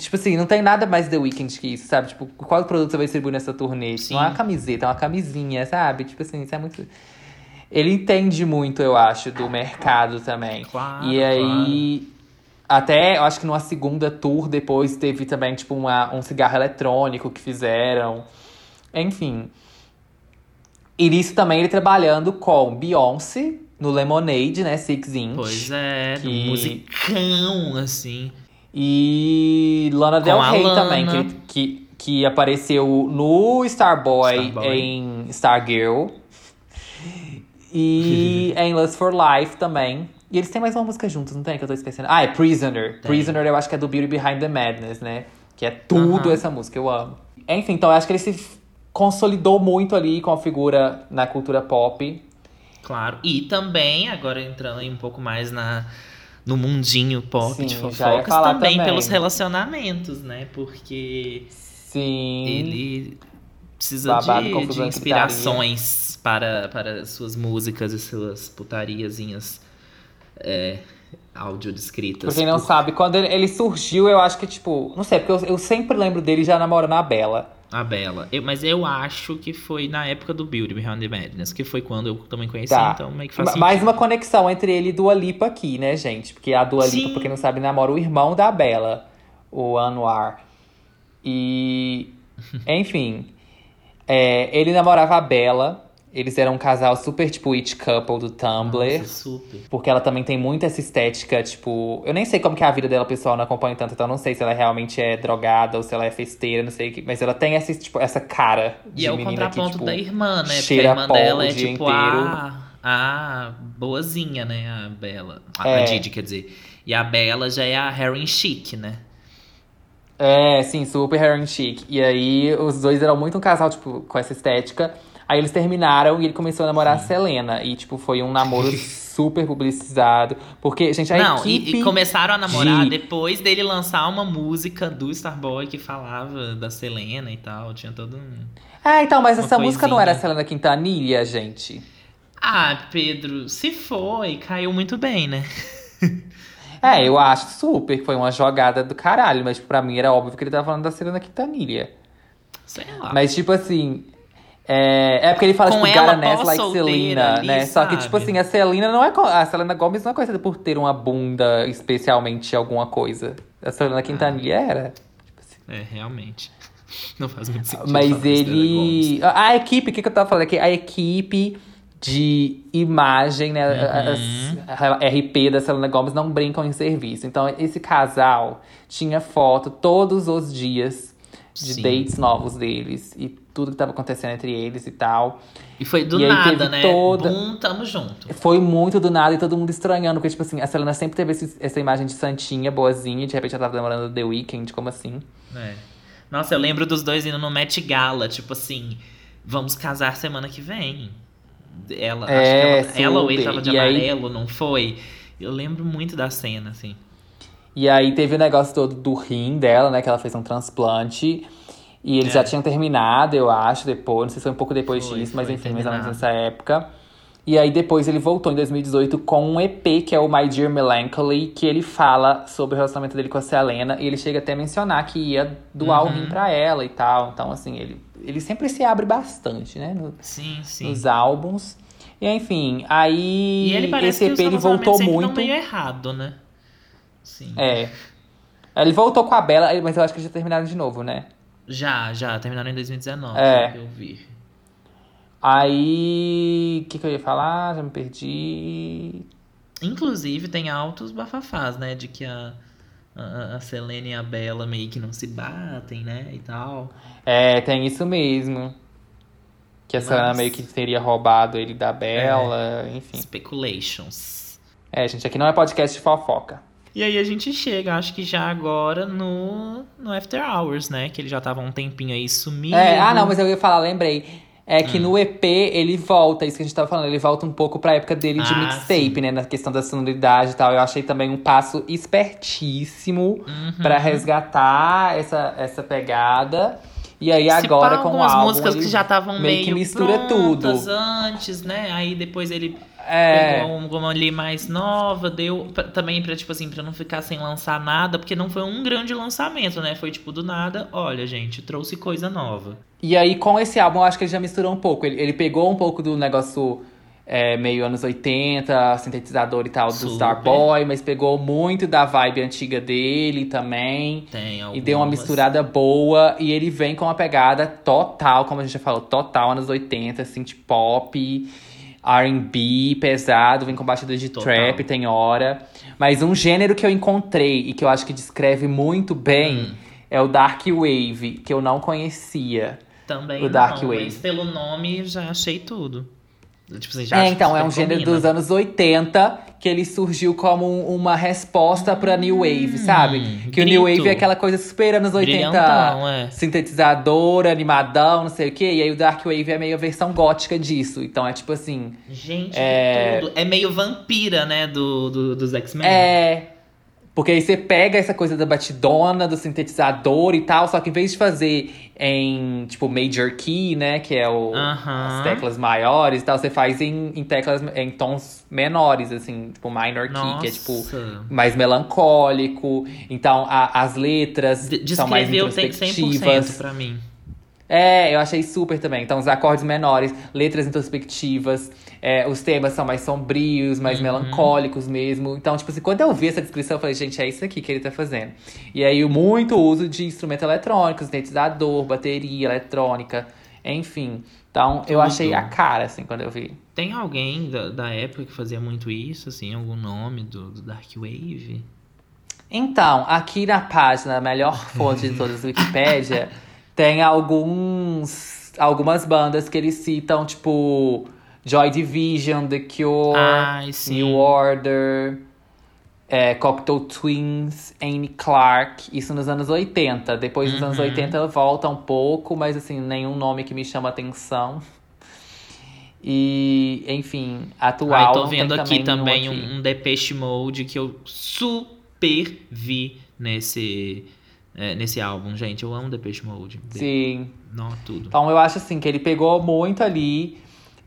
E, tipo assim, não tem nada mais The Weeknd que isso, sabe? Tipo, qual produto você vai distribuir nessa turnê? Tipo, Sim. Não é uma camiseta, é uma camisinha, sabe? Tipo assim, isso é muito. Ele entende muito, eu acho, do mercado também. Claro, e aí. Até, eu acho que numa segunda tour depois teve também, tipo, uma, um cigarro eletrônico que fizeram. Enfim. E nisso também ele trabalhando com Beyoncé no Lemonade, né? Six Inch. Pois é, Que- um musicão, assim. E Lana Del Rey Lana. também, que, que, que apareceu no Starboy, Starboy. em Stargirl. E [laughs] em Lust for Life também. E eles têm mais uma música juntos, não tem? Que eu tô esquecendo. Ah, é Prisoner. Prisoner eu acho que é do Beauty Behind the Madness, né? Que é tudo Aham. essa música, eu amo. Enfim, então eu acho que ele se consolidou muito ali com a figura na cultura pop. Claro. E também, agora entrando aí um pouco mais na, no mundinho pop Sim, de fofocas, também, também. pelos relacionamentos, né? Porque Sim. ele precisa Babado, de, de inspirações para, para suas músicas e suas putariazinhas é, áudio descritas. Pra quem não por- sabe, quando ele, ele surgiu, eu acho que, tipo, não sei, porque eu, eu sempre lembro dele já namorando a Bela. A Bela. Eu- mas eu acho que foi na época do Beauty Behind the Madness, que foi quando eu também conheci, Tá. então meio que faz sentido. Mais uma conexão entre ele e Dua Lipa aqui, né, gente? Porque a Dua Lipa, Sim. pra quem não sabe, namora o irmão da Bela, o Anwar. E, [laughs] enfim, é, ele namorava a Bela. Eles eram um casal super, tipo, it couple do Tumblr. Nossa, super. Porque ela também tem muito essa estética, tipo. Eu nem sei como que é a vida dela pessoal, não acompanho tanto, então não sei se ela realmente é drogada ou se ela é festeira, não sei o que. Mas ela tem essa, tipo, essa cara de E é o contraponto que, tipo, da irmã, né? Porque a irmã dela é tipo a, a boazinha, né? A Bela. A, É. a Didi, quer dizer. E a Bela já é a Heroin Chic, né? É, sim, super and chic. E aí, os dois eram muito um casal, tipo, com essa estética. Aí eles terminaram e ele começou a namorar a Selena. E, tipo, foi um namoro [laughs] super publicizado. Porque, gente, a Não, equipe... e, e começaram a namorar de- depois dele lançar uma música do Starboy que falava da Selena e tal. Tinha todo um. Ah, então, mas uma essa música não era a. Selena Quintanilha, gente? Ah, Pedro, se foi, caiu muito bem, né? [laughs] É, eu acho super que foi uma jogada do caralho. Mas, tipo, pra mim era óbvio que ele tava falando da Selena Quintanilha. Sei lá. Mas, tipo assim. É, é porque ele fala, Com tipo, ela, pó like solteira Selena, ali, né? Só que, tipo sabe? assim, a Selena não é. A Selena Gomes não é conhecida por ter uma bunda especialmente alguma coisa. A Selena Quintanilha era. É, realmente. Não faz muito sentido. Mas ele. A, equipe, o que, que eu tava falando aqui? A equipe de imagem, né? Uhum. A RP da Selena Gomes não brincam em serviço. Então, esse casal tinha foto todos os dias de Sim. dates novos deles. E tudo que tava acontecendo entre eles e tal. E foi do E aí nada, né? toda- Bum, tamo junto. Foi muito do nada e todo mundo estranhando. Porque, tipo assim, a Selena sempre teve esse- essa imagem de santinha, boazinha. De repente ela tava namorando The Weeknd, como assim? É. Nossa, eu lembro dos dois indo no Met Gala, tipo assim, vamos casar semana que vem. Ela, É, acho que ela, ela ou ele tava de E aí- amarelo, não foi? Eu lembro muito da cena, assim. E aí teve o negócio todo do rim dela, né? Que ela fez um transplante. E eles É. já tinham terminado, eu acho, depois. Não sei se foi um pouco depois Foi, disso, mas foi enfim, mais ou menos nessa época. E aí depois ele voltou em 2018 com um EP, que é o My Dear Melancholy, que ele fala sobre o relacionamento dele com a Selena. E ele chega até a mencionar que ia doar o Uhum. rim pra ela e tal. Então, assim, ele, ele sempre se abre bastante, né? no- Sim, sim. nos álbuns. E enfim, aí E ele esse EP ele voltou muito. meio errado, né? Sim. É. Ele voltou com a Bela, mas eu acho que já terminaram de novo, né? Já, já, terminaram em 2019, É. eu vi. Aí. O que, que eu ia falar? Já me perdi. Inclusive, tem altos bafafás, né? De que a, a, a Selena e a Bela meio que não se batem, né? E tal. É, tem isso mesmo. Que a Selena Mas- meio que teria roubado ele da Bela, enfim. Speculations. É, gente, aqui não é podcast de fofoca. E aí a gente chega, acho que já agora no, no After Hours, né? Que ele já tava um tempinho aí sumido. É, ah, não, mas eu ia falar, lembrei. É que Hum. no EP ele volta, isso que a gente tava falando, ele volta um pouco pra época dele de Ah, mixtape, sim. né? Na questão da sonoridade e tal. Eu achei também um passo espertíssimo Uhum. pra resgatar essa, essa pegada. E aí agora com o álbum. músicas que já estavam meio meio, que mistura tudo. antes, né? Aí depois ele É. pegou alguma ali mais nova, deu pra- também pra, tipo assim, pra não ficar sem lançar nada, porque não foi um grande lançamento, né? Foi tipo do nada, olha, gente, trouxe coisa nova. E aí, com esse álbum, eu acho que ele já misturou um pouco. Ele, ele pegou um pouco do negócio é, meio anos 80, sintetizador e tal, do Super. Starboy, mas pegou muito da vibe antiga dele também. Tem E algumas. deu uma misturada boa. E ele vem com uma pegada total, como a gente já falou, total anos 80, synth pop, R&B, pesado, vem com batida de Total. trap, tem hora. Mas um gênero que eu encontrei e que eu acho que descreve muito bem Hum. é o Dark Wave, que eu não conhecia. Também o Dark não, Wave. mas pelo nome já achei tudo. Tipo assim, já É, então, é um gênero dos anos 80 que ele surgiu como um- uma resposta pra New Wave, sabe? Que o New Hum, grito. Wave é aquela coisa super anos 80, Brilhantão, é. sintetizador, animadão, não sei o quê. E aí o Dark Wave é meio a versão gótica disso. Então é tipo assim. Gente, É. tudo. É meio vampira, né, do, do- dos X-Men. É. Porque aí você pega essa coisa da batidona, do sintetizador e tal, só que em vez de fazer em, tipo, major key, né? Que é o, Aham. as teclas maiores e tal, você faz em, em teclas, em tons menores, assim, tipo, minor key, que é tipo Nossa. mais melancólico. Então, a- as letras De- são mais Descreveu tem 100% introspectivas. pra mim. É, eu achei super também. Então, os acordes menores, letras introspectivas, é, os temas são mais sombrios, mais Uhum. melancólicos mesmo. Então, tipo assim, quando eu vi essa descrição, eu falei, gente, é isso aqui que ele tá fazendo. E aí, muito uso de instrumento eletrônico, sintetizador, bateria eletrônica, enfim. Então, eu achei a cara, assim, quando eu vi. Tem alguém da, da época que fazia muito isso, assim, algum nome do, do Dark Wave? Então, aqui na página, a melhor [laughs] fonte de todas, Wikipédia, tem alguns algumas bandas que eles citam, tipo Joy Division, The Cure, Ai. New Order, é, Cocktail Twins, Annie Clark, isso nos anos 80. Depois dos anos Uhum. 80 volta um pouco, mas assim, nenhum nome que me chama atenção. E, enfim, atual. Ai, tô vendo aqui também aqui. um, um Depeche Mode que eu super vi nesse, é, nesse álbum, gente. Eu amo Depeche Mode. De- Sim. Não, tudo. Então eu acho assim que ele pegou muito ali.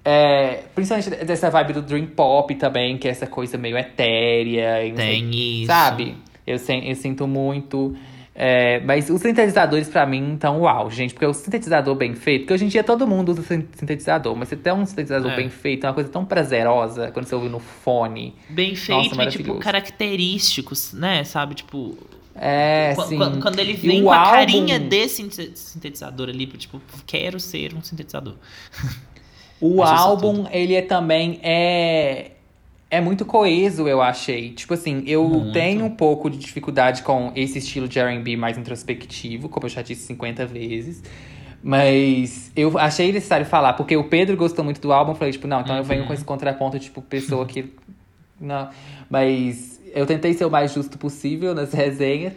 É, principalmente dessa vibe do Dream Pop também, que é essa coisa meio etérea. e Tem isso. Sabe? Eu, eu sinto muito. é, mas os sintetizadores, pra mim, estão uau, gente. Porque o sintetizador bem feito, porque hoje em dia todo mundo usa sin- sintetizador, mas você tem um sintetizador É. bem feito, é uma coisa tão prazerosa quando você ouve no fone. Bem feito e, tipo, característicos, né? Sabe, tipo... É, sim. Quando, ele vem com a álbum- carinha desse sinte- sintetizador ali, tipo, quero ser um sintetizador. [laughs] O Mas é álbum, ele é também é é muito coeso, eu achei. Tipo assim, eu Muito. tenho um pouco de dificuldade com esse estilo de R&B mais introspectivo, como eu já disse 50 vezes. Mas eu achei necessário falar, porque o Pedro gostou muito do álbum, eu falei, tipo, não, então eu venho Uhum. com esse contraponto, tipo, pessoa que. Não. Mas eu tentei ser o mais justo possível nas resenhas.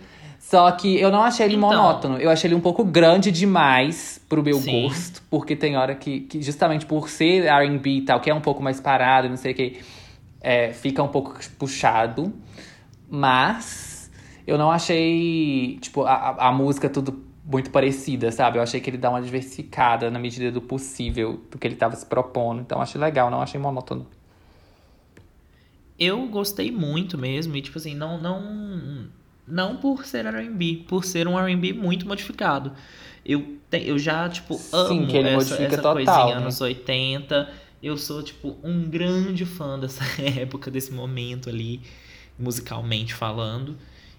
Só que eu não achei ele Então. monótono. Eu achei ele um pouco grande demais pro meu Sim. gosto. Porque tem hora que, que justamente por ser R&B e tal, que é um pouco mais parado, não sei o que, é, fica um pouco puxado. Mas eu não achei, tipo, a, a, música tudo muito parecida, sabe? Eu achei que ele dá uma diversificada na medida do possível do que ele tava se propondo. Então achei legal, não achei monótono. Eu gostei muito mesmo, e tipo assim, não não não por ser R&B, por ser um R&B muito modificado. Eu, te- eu já, tipo, Sim, amo que ele essa, essa total, coisinha né? anos 80. Eu sou, tipo, um grande fã dessa [laughs] época, desse momento ali, musicalmente falando.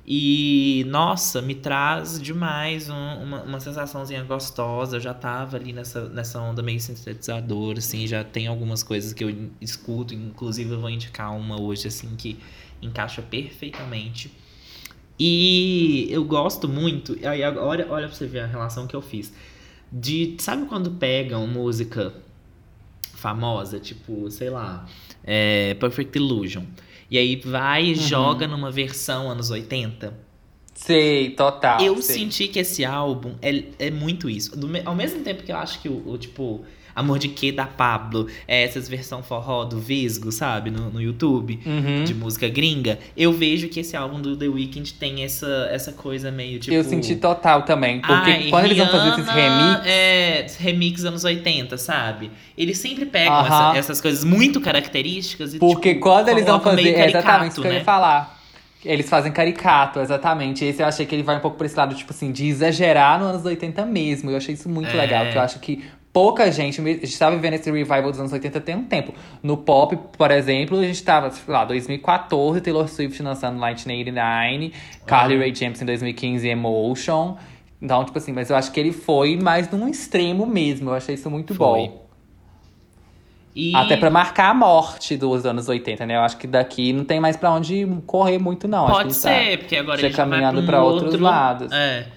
E, nossa, me traz demais um- uma, uma sensaçãozinha gostosa. Eu já tava ali nessa, nessa onda meio sintetizador, assim, já tem algumas coisas que eu escuto, inclusive eu vou indicar uma hoje, assim, que encaixa perfeitamente. E eu gosto muito, aí agora olha pra você ver a relação que eu fiz. De, sabe quando pegam música famosa, tipo, sei lá, é, Perfect Illusion. E aí vai e Uhum. joga numa versão anos 80. Sei, total. eu sei. senti que esse álbum é, é muito isso. Do ao mesmo tempo que eu acho que o, o, tipo, Amor de Que da Pablo é essas versão forró do Visgo, sabe? No, no YouTube. Uhum. De música gringa, eu vejo que esse álbum do The Weeknd tem essa, essa coisa meio tipo. Eu senti total também. Porque Ai, quando eles vão fazer esses Rihanna, remix. É, remix anos 80, sabe? Eles sempre pegam essa- essas coisas muito características e Porque tipo, quando eles vão fazer. É exatamente caricato, isso que eu né? ia falar. Eles fazem caricato, exatamente. Esse eu achei que ele vai um pouco pra esse lado, tipo assim, de exagerar nos anos 80 mesmo. Eu achei isso muito É. legal, que eu acho que pouca gente. A gente tá vivendo esse revival dos anos 80 tem um tempo. No pop, por exemplo, a gente tava, sei lá, 2014, Taylor Swift lançando 1989, Carly Rae Jepsen em 2015, Emotion. Então, tipo assim, mas eu acho que ele foi mais num extremo mesmo. Eu achei isso muito Foi. bom. E... Até pra marcar a morte dos anos 80, né? Eu acho que daqui não tem mais pra onde correr muito, não. Pode ele ser, porque agora ele já vai caminhando pra, um outros outro... lados. É.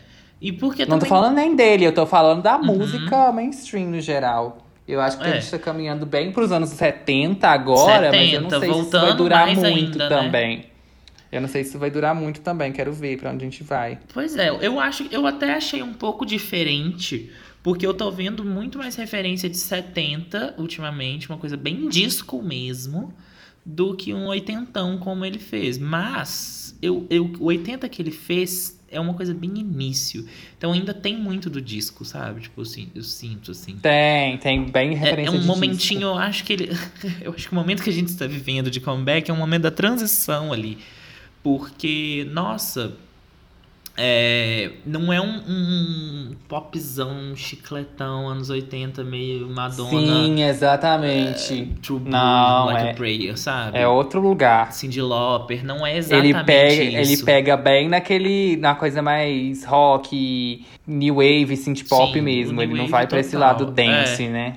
E porque Não tô também... falando nem dele, eu tô falando da Uhum. música mainstream no geral. Eu acho que É. a gente tá caminhando bem pros anos 70 agora, mas eu não 70, sei se isso vai durar muito ainda, né? também. Eu não sei se isso vai durar muito também, quero ver pra onde a gente vai. Pois é, eu acho, eu até achei um pouco diferente, porque eu tô vendo muito mais referência de 70 ultimamente, uma coisa bem disco mesmo, do que um oitentão como ele fez. Mas eu, eu, o 80 que ele fez é uma coisa bem início. Então ainda tem muito do disco, sabe? Tipo, assim, eu sinto assim. Tem, tem bem É, referência é um de momentinho, disco. eu acho que ele. [laughs] eu acho que o momento que a gente está vivendo de comeback é um momento da transição ali. Porque, nossa, é, não é um, um popzão, um chicletão, anos 80, meio Madonna. Sim, exatamente. True Blue, Não, Like é- a Prayer, sabe? É outro lugar. Cyndi Lauper, não é exatamente Ele pega, isso. ele pega bem naquele. na coisa mais rock, new wave, synth pop Sim, mesmo. Ele não vai pra esse lado dance, é. né?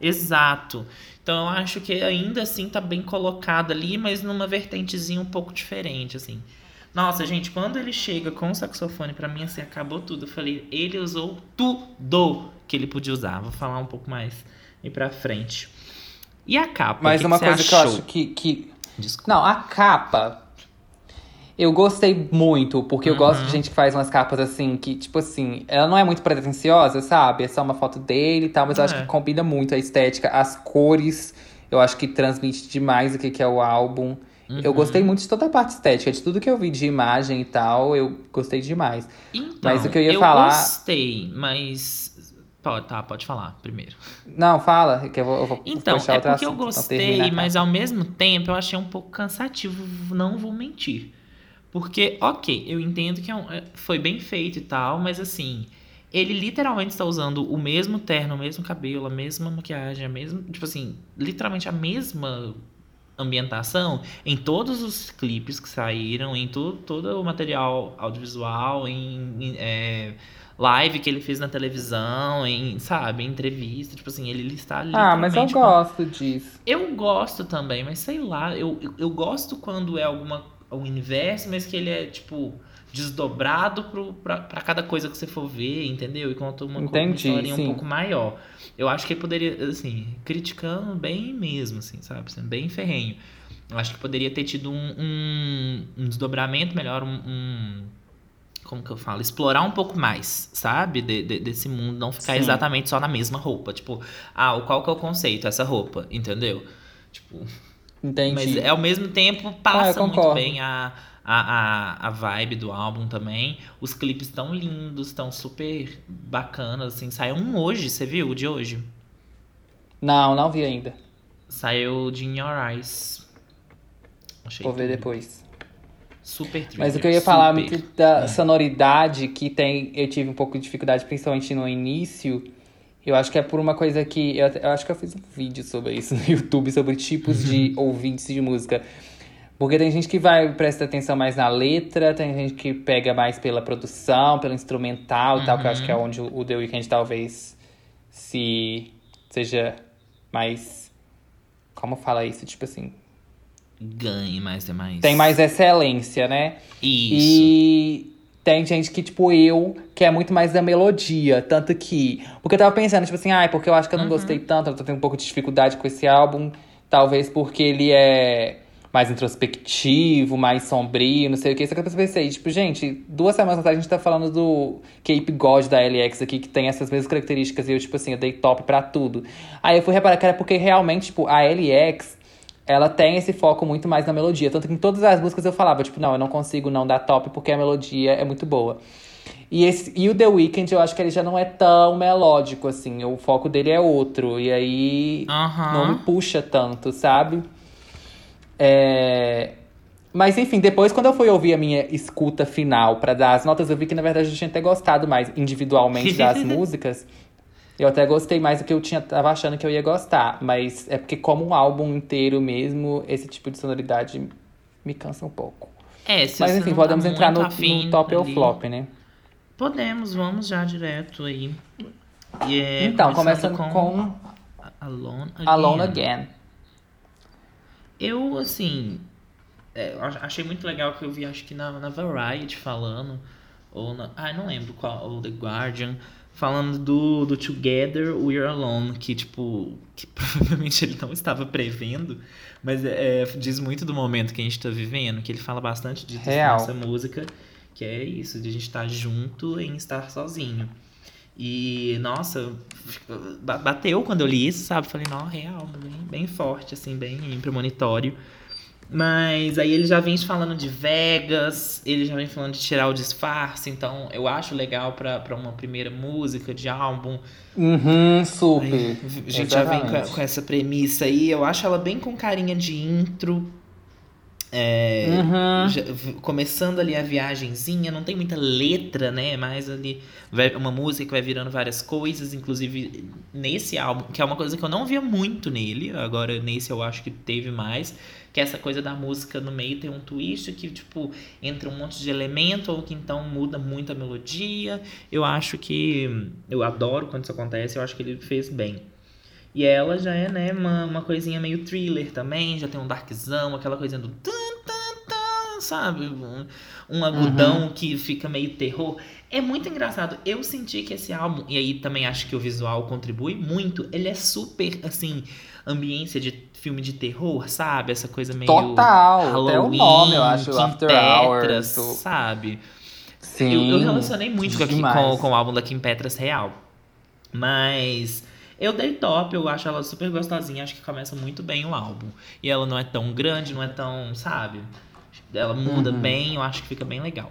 Exato. Então eu acho que ainda assim tá bem colocado ali, mas numa vertentezinha um pouco diferente, assim. Nossa, gente, quando ele chega com o saxofone, pra mim, assim, acabou tudo. Eu falei, ele usou tudo que ele podia usar. Vou falar um pouco mais aí pra frente. E a capa? Mas que uma que coisa que eu acho que, que. Desculpa. Não, a capa. Eu gostei muito, porque eu gosto Uhum. de gente que faz umas capas assim, que, tipo assim, ela não é muito pretenciosa, sabe? É só uma foto dele e tal, mas eu acho É. que combina muito a estética, as cores, eu acho que transmite demais o que, que é o álbum. Eu Uhum. gostei muito de toda a parte estética, de tudo que eu vi de imagem e tal, eu gostei demais. Então, Mas o que eu ia eu falar- gostei, mas... Pode, tá, pode falar primeiro. Não, fala, que eu vou, eu vou Então, é porque eu assunto, então gostei, capa. mas ao mesmo tempo eu achei um pouco cansativo, não vou mentir. Porque, ok, eu entendo que é um- é- foi bem feito e tal, mas assim, ele literalmente está usando o mesmo terno, o mesmo cabelo, a mesma maquiagem, a mesma. Tipo assim, literalmente a mesma ambientação em todos os clipes que saíram, em to, todo o material audiovisual, em, em, é, live que ele fez na televisão, em, sabe, em entrevista, tipo assim, ele está Ah, mas eu com- gosto disso. eu gosto também, mas sei lá, eu, eu, eu gosto quando é alguma o inverso, mas que ele é tipo desdobrado pra cada coisa que você for ver, entendeu? E conta uma, co- uma Entendi, historinha um pouco maior. Eu acho que ele poderia, assim, criticando bem mesmo, assim, sabe? Bem ferrenho. Eu acho que poderia ter tido um, um, um desdobramento melhor, um, um- Como que eu falo? Explorar um pouco mais, sabe? De- de- desse mundo, não ficar Sim. exatamente só na mesma roupa. Tipo, ah, qual que é o conceito? Essa roupa, entendeu? Tipo, Entendi. mas é ao mesmo tempo Ah, passa muito concordo. bem a, a, a, a vibe do álbum também. Os clipes estão lindos, estão super bacanas, assim. Saiu um hoje, você viu o de hoje? Não, não vi ainda. Saiu de In Your Eyes. Achei Vou ver tudo. depois. Super trigger, Mas o que eu ia falar super. muito da É. sonoridade que tem, eu tive um pouco de dificuldade, principalmente no início. Eu acho que é por uma coisa que. Eu, eu acho que eu fiz um vídeo sobre isso [laughs] no YouTube, sobre tipos de [laughs] ouvintes de música. Porque tem gente que vai prestar atenção mais na letra, tem gente que pega mais pela produção, pelo instrumental e tal, que eu acho que é Uhum. onde o The Weeknd talvez se seja mais. Como fala isso? Tipo assim. Ganhe mais e mais. Tem mais excelência, né? Isso. E tem gente que, tipo, eu, que é muito mais da melodia. Tanto que. Porque eu tava pensando, tipo assim, ai, porque eu acho que eu não Uhum. gostei tanto, eu tô tendo um pouco de dificuldade com esse álbum. Talvez porque ele é. Mais introspectivo, mais sombrio, não sei o que. Só que eu pensei, tipo, gente, duas semanas atrás a gente tá falando do Cape God da LX aqui, que tem essas mesmas características, e eu, tipo assim, eu dei top pra tudo. Aí eu fui reparar que era porque realmente, tipo, a LX, ela tem esse foco muito mais na melodia. Tanto que em todas as músicas eu falava, tipo, não, eu não consigo não dar top porque a melodia é muito boa. E, esse, e o The Weeknd, eu acho que ele já não é tão melódico, assim. O foco dele é outro. E aí Aham. não me puxa tanto, sabe? É... Mas enfim, depois quando eu fui ouvir a minha escuta final pra dar as notas, eu vi que na verdade eu tinha até gostado mais individualmente [laughs] das músicas. Eu até gostei mais do que eu tinha, tava achando que eu ia gostar. Mas é porque como um álbum inteiro mesmo, esse tipo de sonoridade me cansa um pouco. É, se Mas enfim, não podemos tá entrar no, no top ou flop, né? Podemos, vamos já direto aí. E é, então, começando começando com Alone Again. Alone Again. Eu, assim, é, achei muito legal que eu vi, acho que na, na Variety falando, ou na, ah, não lembro qual, ou The Guardian, falando do, do Together We're Alone, que, tipo, que [laughs] provavelmente ele não estava prevendo, mas é, diz muito do momento que a gente tá vivendo, que ele fala bastante disso Real. nessa música, que é isso, de a gente estar junto em estar sozinho. E, nossa, ba- bateu quando eu li isso, sabe? Falei, não, real, bem, bem forte, assim, bem premonitório. Mas aí ele já vem falando de Vegas, ele já vem falando de tirar o disfarce, então eu acho legal pra, pra uma primeira música de álbum. Uhum, super. Aí, a gente já vem com, Exatamente. com essa premissa aí, eu acho ela bem com carinha de intro. É, Uhum. já- começando ali a viagenzinha, não tem muita letra, né? Mas ali vai- uma música que vai virando várias coisas, inclusive nesse álbum, que é uma coisa que eu não via muito nele, agora nesse eu acho que teve mais, que é essa coisa da música no meio tem um twist que, tipo, entra um monte de elemento, ou que então muda muito a melodia. Eu acho que. Eu adoro quando isso acontece, eu acho que ele fez bem. E ela já é, né, uma, uma coisinha meio thriller também, já tem um darkzão, aquela coisinha do sabe? Um, um agudão que fica meio terror. É muito engraçado. Eu senti que esse álbum, e aí também acho que o visual contribui muito, ele é super, assim, ambiência de filme de terror, sabe? Essa coisa meio. Total, até o Halloween, nome, eu acho, Kim After Petras, Hours, sabe? Sim. Eu, eu relacionei muito demais. com, com o álbum da Kim Petras real. Mas eu dei top, eu acho ela super gostosinha, acho que começa muito bem o álbum. E ela não é tão grande, não é tão, sabe? Ela muda Uhum. bem, eu acho que fica bem legal.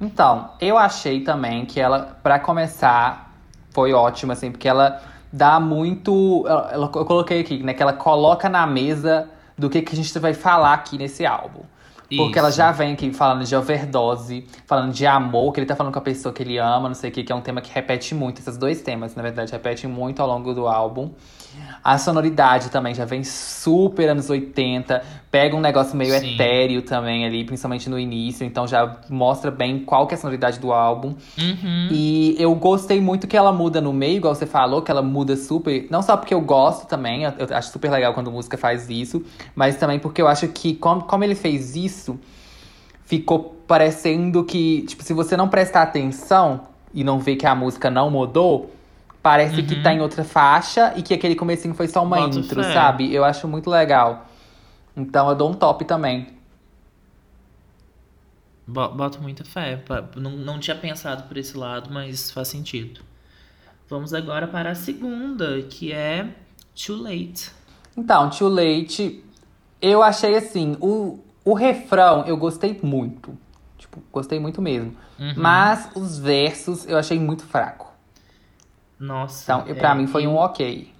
Então, eu achei também que ela, pra começar, foi ótima, assim, porque ela dá muito. ela- eu coloquei aqui, né? Que ela coloca na mesa do que, que a gente vai falar aqui nesse álbum. Porque ela já vem aqui falando de overdose, falando de amor, que ele tá falando com a pessoa que ele ama, não sei o que, que é um tema que repete muito. Esses dois temas, na verdade, repetem muito ao longo do álbum. A sonoridade também já vem super anos 80, pega um negócio meio Sim. etéreo também ali, principalmente no início, então já mostra bem qual que é a sonoridade do álbum. Uhum. E eu gostei muito que ela muda no meio, igual você falou, que ela muda super. Não só porque eu gosto também, eu eu acho super legal quando música faz isso, mas também porque eu acho que, como, como ele fez isso, ficou parecendo que, tipo, se você não prestar atenção e não ver que a música não mudou, parece que Uhum. tá em outra faixa e que aquele comecinho foi só uma Boto intro, fé. sabe? Eu acho muito legal. Então eu dou um top também. Bo- Boto muita fé. Não, não tinha pensado por esse lado, mas faz sentido. Vamos agora para a segunda, que é Too Late. Então, Too Late, eu achei assim, o, o refrão eu gostei muito. Tipo, gostei muito mesmo. Uhum. Mas os versos eu achei muito fraco. Nossa. Então, eu- pra é, mim foi eu- um ok.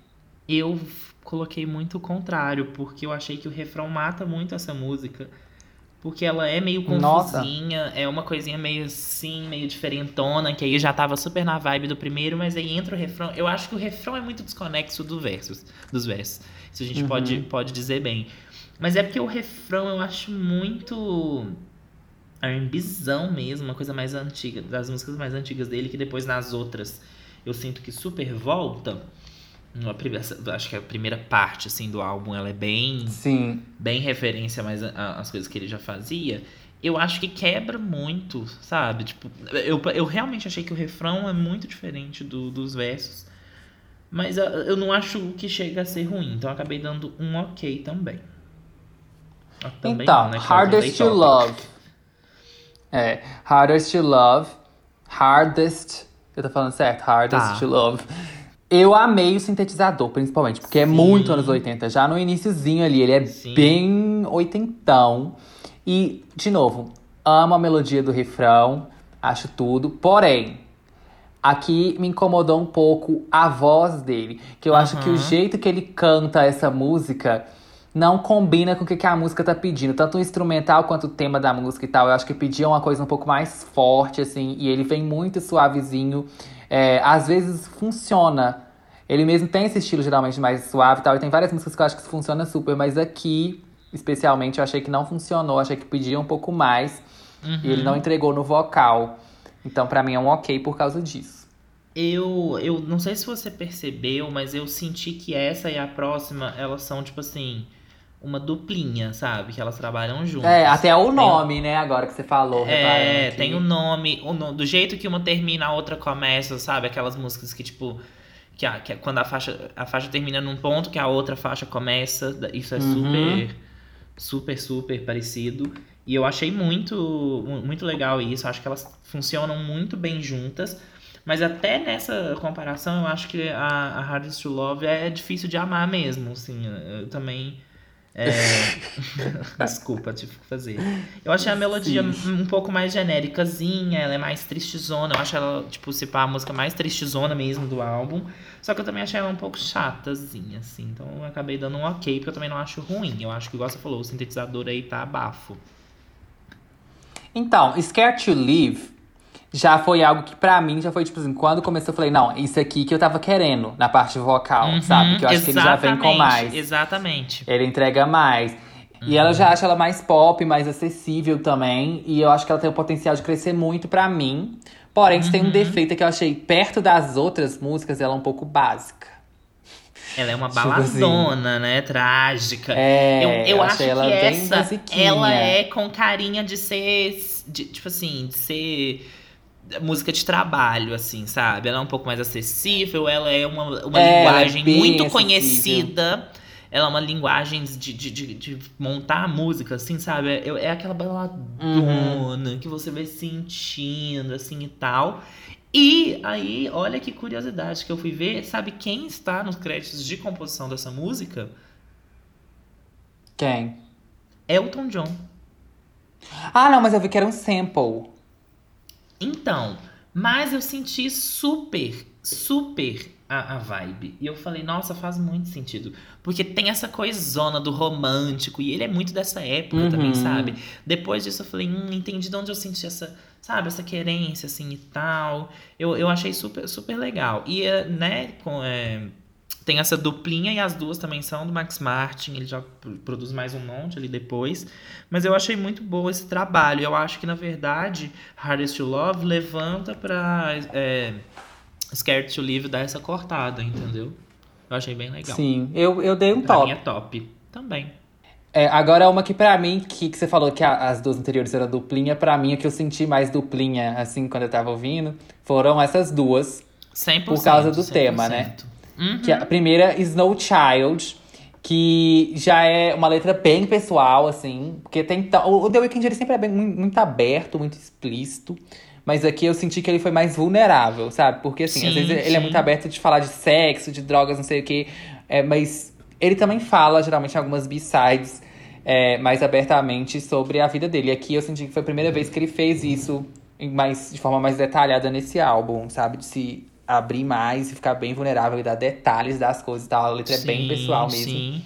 Eu coloquei muito o contrário, porque eu achei que o refrão mata muito essa música. Porque ela é meio Nossa. confusinha, é uma coisinha meio assim, meio diferentona, que aí já tava super na vibe do primeiro, mas aí entra o refrão. Eu acho que o refrão é muito desconexo do versos, dos versos. Isso a gente Uhum. pode, pode dizer bem. Mas é porque o refrão eu acho muito R&Bzão mesmo, uma coisa mais antiga, das músicas mais antigas dele, que depois nas outras eu sinto que super volta. Primeira- acho que a primeira parte assim do álbum ela é bem Sim. bem referência mais às coisas que ele já fazia. Eu acho que quebra muito, sabe? Tipo, eu, eu realmente achei que o refrão é muito diferente do- dos versos. Mas eu, eu não acho que chega a ser ruim, então eu acabei dando um ok também. Também então, não, né, é Hardest to Love. É, Hardest to Love. Hardest. Eu tô falando certo? Hardest Tá. to Love. Eu amei o sintetizador, principalmente, porque é Sim. muito anos 80. Já no iniciozinho ali, ele é Sim. bem oitentão. E, de novo, amo a melodia do refrão, acho tudo. Porém, aqui me incomodou um pouco a voz dele. Que eu acho que o Aham. jeito que ele canta essa música não combina com o que, a música tá pedindo. Tanto o instrumental quanto o tema da música e tal. Eu acho que pedia uma coisa um pouco mais forte, assim. E ele vem muito suavezinho. É, às vezes funciona. Ele mesmo tem esse estilo geralmente mais suave e tal. E tem várias músicas que eu acho que funciona super. Mas aqui, especialmente, eu achei que não funcionou. Achei que pedia um pouco mais. E ele não entregou no vocal. Então, pra mim, é um ok por causa disso. Eu, eu não sei se você percebeu, mas eu senti que essa e a próxima, elas são, tipo assim, uma duplinha, sabe? Que elas trabalham juntas. É, até o Tem- nome, né? Agora que você falou. É, tem o nome, o no- do jeito que uma termina, a outra começa, sabe? Aquelas músicas que, tipo, que, a, que a- quando a faixa, a faixa termina num ponto que a outra faixa começa. Isso é Uhum. super, super, super parecido. E eu achei muito, mu- muito legal isso. Acho que elas funcionam muito bem juntas. Mas até nessa comparação, eu acho que a, a Hardest to Love é difícil de amar mesmo, assim. Eu também... é, [laughs] Desculpa, tive que fazer. Eu achei a melodia um pouco mais genéricazinha, ela é mais tristezona. Eu acho ela, tipo, se pá, a música mais tristezona mesmo do álbum. Só que eu também achei ela um pouco chatazinha, assim. Então eu acabei dando um ok, porque eu também não acho ruim. Eu acho que, igual você falou, o sintetizador aí tá bafo. Então, Scared to Live já foi algo que pra mim já foi tipo assim, quando começou eu falei, não, isso aqui que eu tava querendo na parte vocal, Uhum, sabe? Que eu acho que ele já vem com mais. Exatamente. Ele entrega mais. E ela já acha ela mais pop, mais acessível também. E eu acho que ela tem o potencial de crescer muito pra mim. Porém, tem Uhum. um defeito que eu achei, perto das outras músicas, ela é um pouco básica. Ela é uma [laughs] Tipo baladona, né? Trágica. É, eu, eu acho que ela bem essa, basiquinha. ela é com carinha de ser, de, tipo assim, de ser música de trabalho, assim, sabe? Ela é um pouco mais acessível, ela é uma, uma É, é linguagem bem muito acessível. conhecida. Ela é uma linguagem de, de, de, de montar a música, assim, sabe? É, é aquela baladona que você vai sentindo, assim, e tal. E aí, olha que curiosidade que eu fui ver. Sabe quem está nos créditos de composição dessa música? Quem? Elton John. Ah, não, mas eu vi que era um sample. Então, mas eu senti super, super a, a vibe. E eu falei, nossa, faz muito sentido. Porque tem essa coisona do romântico. E ele é muito dessa época Uhum. também, sabe? Depois disso eu falei, hum, entendi de onde eu senti essa, sabe, essa querência, assim, e tal. Eu, eu achei super, super legal. E, eh, né, com, eh, tem essa duplinha e as duas também são do Max Martin. Ele já pro- produz mais um monte ali depois. Mas eu achei muito bom esse trabalho. Eu acho que, na verdade, Hardest to Love levanta pra é, Scared to Live dar essa cortada, entendeu? Eu achei bem legal. Sim, eu, eu dei um Pra top. mim é top. Também. É, agora uma que pra mim, que, que você falou que a- as duas anteriores eram duplinha, pra mim, a que eu senti mais duplinha, assim, quando eu tava ouvindo, foram essas duas. 100%. Por causa do tema, né? Uhum. Que a primeira, Snow Child, que já é uma letra bem pessoal, assim. Porque tem. ta- O The Weeknd ele sempre é bem, muito, aberto, muito explícito. Mas aqui eu senti que ele foi mais vulnerável, sabe? Porque assim, às Sim, vezes ele é sim. muito aberto de falar de sexo, de drogas, não sei o quê. É, mas ele também fala, geralmente, em algumas B-sides. é, mais abertamente sobre a vida dele. E aqui eu senti que foi a primeira vez que ele fez isso mais, de forma mais detalhada nesse álbum, sabe? De se abrir mais e ficar bem vulnerável e dar detalhes das coisas e tal. A letra é bem Sim, pessoal mesmo. Sim.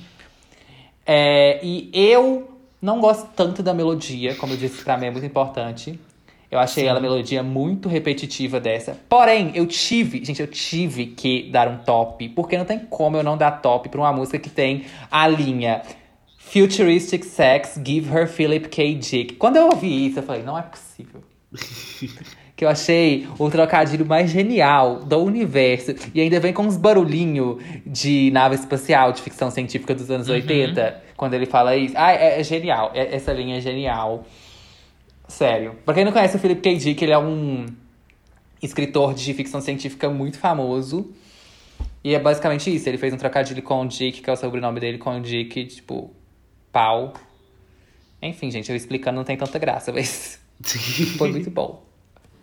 É, e eu não gosto tanto da melodia, como eu disse, pra mim é muito importante. Eu achei Sim. ela a melodia muito repetitiva dessa. Porém, eu tive, gente, eu tive que dar um top, porque não tem como eu não dar top pra uma música que tem a linha Futuristic Sex, Give Her Philip K. Dick. Quando eu ouvi isso, eu falei, não é possível. [laughs] que eu achei o trocadilho mais genial do universo. E ainda vem com uns barulhinhos de nave espacial, de ficção científica dos anos 80. Quando ele fala isso. Ah, é, é genial. É- essa linha é genial. Sério. Pra quem não conhece o Philip K. Dick, ele é um escritor de ficção científica muito famoso. E é basicamente isso. Ele fez um trocadilho com o Dick, que é o sobrenome dele, com o Dick, tipo, pau. Enfim, gente, eu explicando não tem tanta graça, mas [laughs] foi muito bom.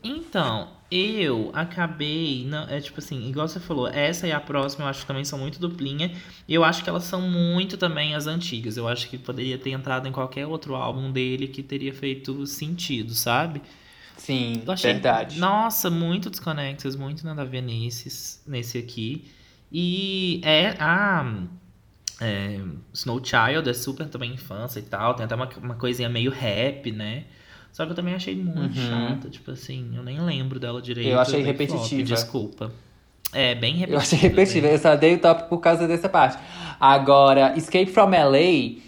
Então, eu acabei. Não, é tipo assim, igual você falou, essa e a próxima eu acho que também são muito duplinha. E eu acho que elas são muito também as antigas. Eu acho que poderia ter entrado em qualquer outro álbum dele que teria feito sentido, sabe? Sim, achei, verdade. Nossa, muito desconexas, muito nada a ver nesses, nesse aqui. E é a é, Snow Child é super também infância e tal. Tem até uma, uma coisinha meio rap, né? Só que eu também achei muito Uhum. chata. Tipo assim, eu nem lembro dela direito. Eu achei repetitiva. desculpa. É, bem repetitiva. Eu achei repetitiva, eu só dei o top por causa dessa parte. Agora, Escape from LA,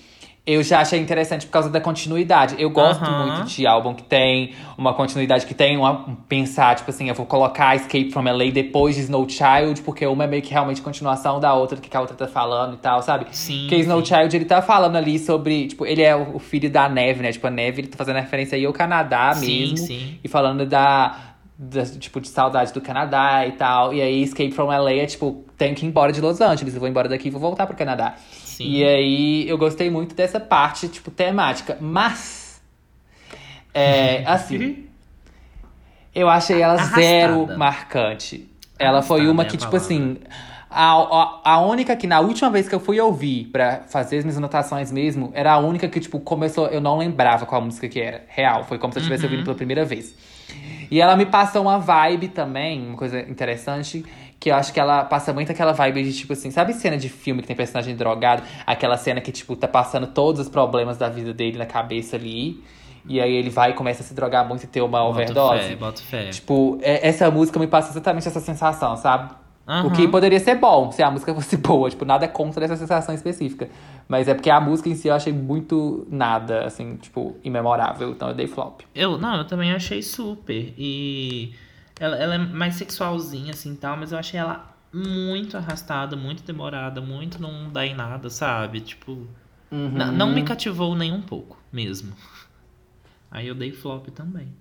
eu já achei interessante por causa da continuidade. Eu gosto muito de álbum que tem uma continuidade, que tem uma, um pensar, tipo assim, eu vou colocar Escape from LA depois de Snow Child, porque uma é meio que realmente continuação da outra, do que a outra tá falando e tal, sabe? Sim, Porque Snow sim. Child, ele tá falando ali sobre, tipo, ele é o o filho da neve, né? Tipo, a neve, ele tá fazendo referência aí ao Canadá Sim, mesmo. sim. E falando da, da, tipo, de saudade do Canadá e tal. E aí, Escape from LA é, tipo, tenho que ir embora de Los Angeles. Eu vou embora daqui e vou voltar pro Canadá. Sim. E aí, eu gostei muito dessa parte, tipo, temática. Mas, é, [laughs] assim, eu achei ela Arrastada. zero marcante. Ela foi uma é a que, tipo palavra. assim, a, a, a única que na última vez que eu fui ouvir pra fazer as minhas anotações mesmo, era a única que, tipo, começou. Eu não lembrava qual música que era. Real. Foi como se eu estivesse Uhum. ouvindo pela primeira vez. E ela me passou uma vibe também, uma coisa interessante, que eu acho que ela passa muito aquela vibe de, tipo assim, sabe cena de filme que tem personagem drogado? Aquela cena que, tipo, tá passando todos os problemas da vida dele na cabeça ali. E aí ele vai e começa a se drogar muito e ter uma Boto overdose. fé, boto fé. Tipo, é- essa música me passa exatamente essa sensação, sabe? Aham. O que poderia ser bom se a música [laughs] fosse boa. Tipo, nada contra essa sensação específica. Mas é porque a música em si eu achei muito nada, assim, tipo, imemorável. Então eu dei flop. Eu, não, eu também achei super. E ela, ela é mais sexualzinha, assim, tal, mas eu achei ela muito arrastada, muito demorada, muito não dá em nada, sabe? Tipo, n- não Uhum. me cativou nem um pouco, mesmo. Aí eu dei flop também.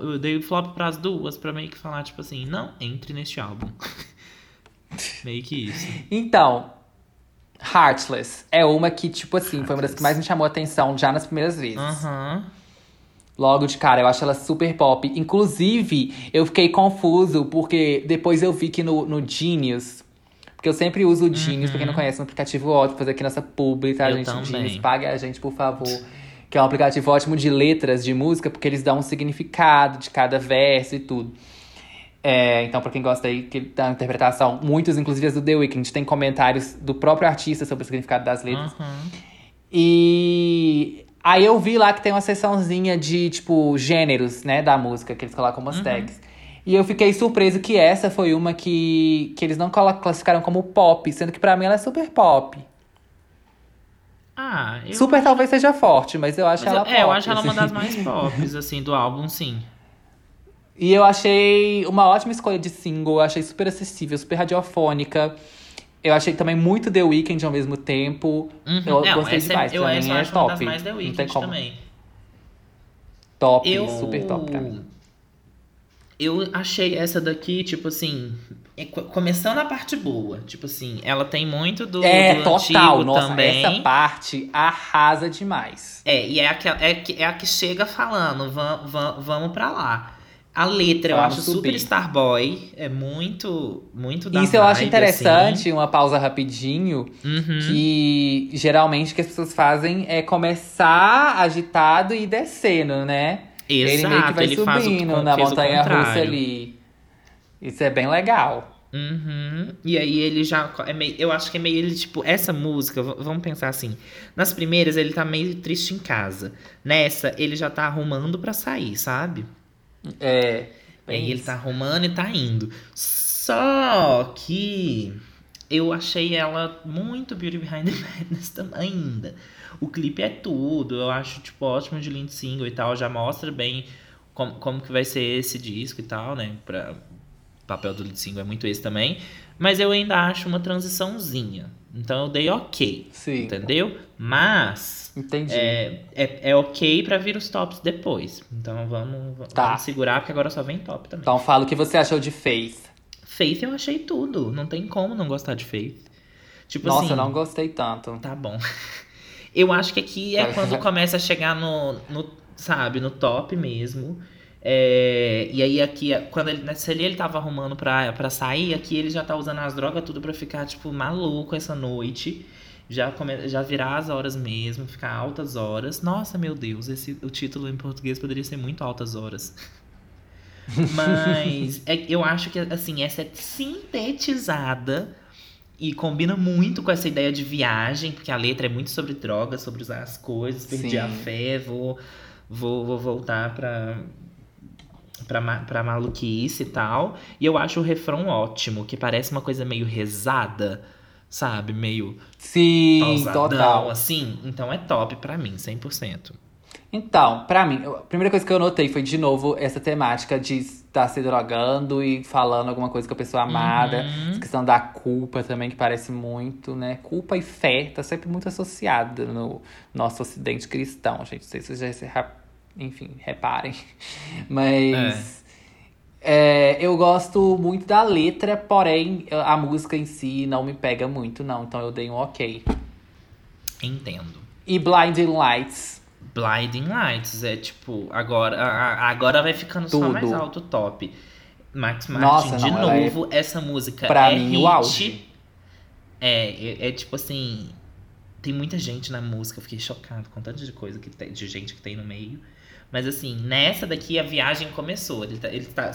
Eu dei flop pras duas, pra meio que falar, tipo assim, não entre neste álbum. [laughs] meio que isso. Então, Heartless é uma que, tipo assim, foi uma das que mais me chamou a atenção já nas primeiras vezes. Aham. Logo de cara, eu acho ela super pop. Inclusive, eu fiquei confuso porque depois eu vi que no, no Genius. Porque eu sempre uso o Genius, pra quem não conhece, é um aplicativo ótimo, fazer aqui nossa publi, tá, Eu gente? também. Genius, pague a gente, por favor. Que é um aplicativo ótimo de letras de música, porque eles dão um significado de cada verso e tudo. É, então, pra quem gosta aí que da interpretação, muitos, inclusive as do The Weeknd, tem comentários do próprio artista sobre o significado das letras. Aham. E aí eu vi lá que tem uma seçãozinha de, tipo, gêneros, né, da música, que eles colocam umas tags. E eu fiquei surpreso que essa foi uma que, que eles não classificaram como pop, sendo que pra mim ela é super pop. Ah, eu super talvez seja forte, mas eu acho Mas ela eu, pop. é, eu acho ela uma assim. das mais [laughs] pops, assim, do álbum, sim. E eu achei uma ótima escolha de single, eu achei super acessível, super radiofônica. Eu achei também muito The Weeknd ao mesmo tempo. Uhum. Eu Não, gostei essa é- demais, eu pra mim é top. mais The Não tem Weeknd como. também. Top, Eu, super top pra mim. eu achei essa daqui, tipo assim, é co- começando a parte boa. Tipo assim, ela tem muito do, É, do total. Nossa, também. essa parte arrasa demais. É, e é a que, é, que- é a que chega falando, vamos, vamos pra lá. A letra eu acho super Starboy, é muito, muito da Isso eu acho interessante, uma pausa rapidinho, assim. Uhum. que geralmente o que as pessoas fazem é começar agitado e descendo, né? ele meio que Exato, vai o subindo con- na o montanha russa ali. Isso é bem legal. Uhum. E aí ele já. É meio, eu acho que é meio ele, tipo, essa música, vamos pensar assim. Nas primeiras ele tá meio triste em casa. Nessa, ele já tá arrumando pra sair, sabe? É. bem aí ele isso. tá arrumando e tá indo. Só que eu achei ela muito Beauty Behind the [laughs] Madness ainda. O clipe é tudo, eu acho, tipo, ótimo de lead single e tal. Já mostra bem como, como que vai ser esse disco e tal, né? Pra, o papel do lead single é muito esse também. Mas eu ainda acho uma transiçãozinha. Então eu dei ok, Sim, entendeu? Mas entendi. é, é, é ok pra vir os tops depois. Então vamos, vamos Tá. segurar, porque agora só vem top também. Então fala o que você achou de Faith. Faith eu achei tudo. Não tem como não gostar de Faith. Tipo Nossa, assim. eu não gostei tanto. Tá bom. [laughs] Eu acho que aqui é quando começa a chegar no, no sabe, no top mesmo. É, e aí aqui, quando ele, se ali ele tava arrumando pra, pra sair, aqui ele já tá usando as drogas tudo pra ficar, tipo, maluco essa noite. Já, come, já virar as horas mesmo, ficar altas horas. Nossa, meu Deus, esse, o título em português poderia ser muito altas horas. [laughs] Mas é, eu acho que, assim, essa é sintetizada e combina muito com essa ideia de viagem, porque a letra é muito sobre drogas, sobre usar as coisas, perdi Sim. a fé, vou, vou, vou voltar pra, pra, pra maluquice e tal. E eu acho o refrão ótimo, que parece uma coisa meio rezada, sabe? Meio. Sim, pausadão, total. assim. Então é top pra mim, 100%. Então, pra mim, a primeira coisa que eu notei foi, de novo, essa temática de estar se drogando e falando alguma coisa com a pessoa amada. Uhum. Essa questão da culpa também, que parece muito, né? Culpa e fé tá sempre muito associada no nosso ocidente cristão, gente. Não sei se vocês já enfim, reparem. [laughs] Mas. É. É, eu gosto muito da letra, porém a música em si não me pega muito, não. Então eu dei um ok. Entendo. E Blinding Lights. Blinding Lights é tipo, agora, agora vai ficando Tudo. só mais alto o top. Max Martin, Nossa, de não, novo, é... essa música pra é mim, hit. o auge. É, é, é, tipo assim. Tem muita gente na música, eu fiquei chocado com tanta de coisa que tem, de gente que tem no meio. Mas assim, nessa daqui a viagem começou. Ele, tá, ele tá,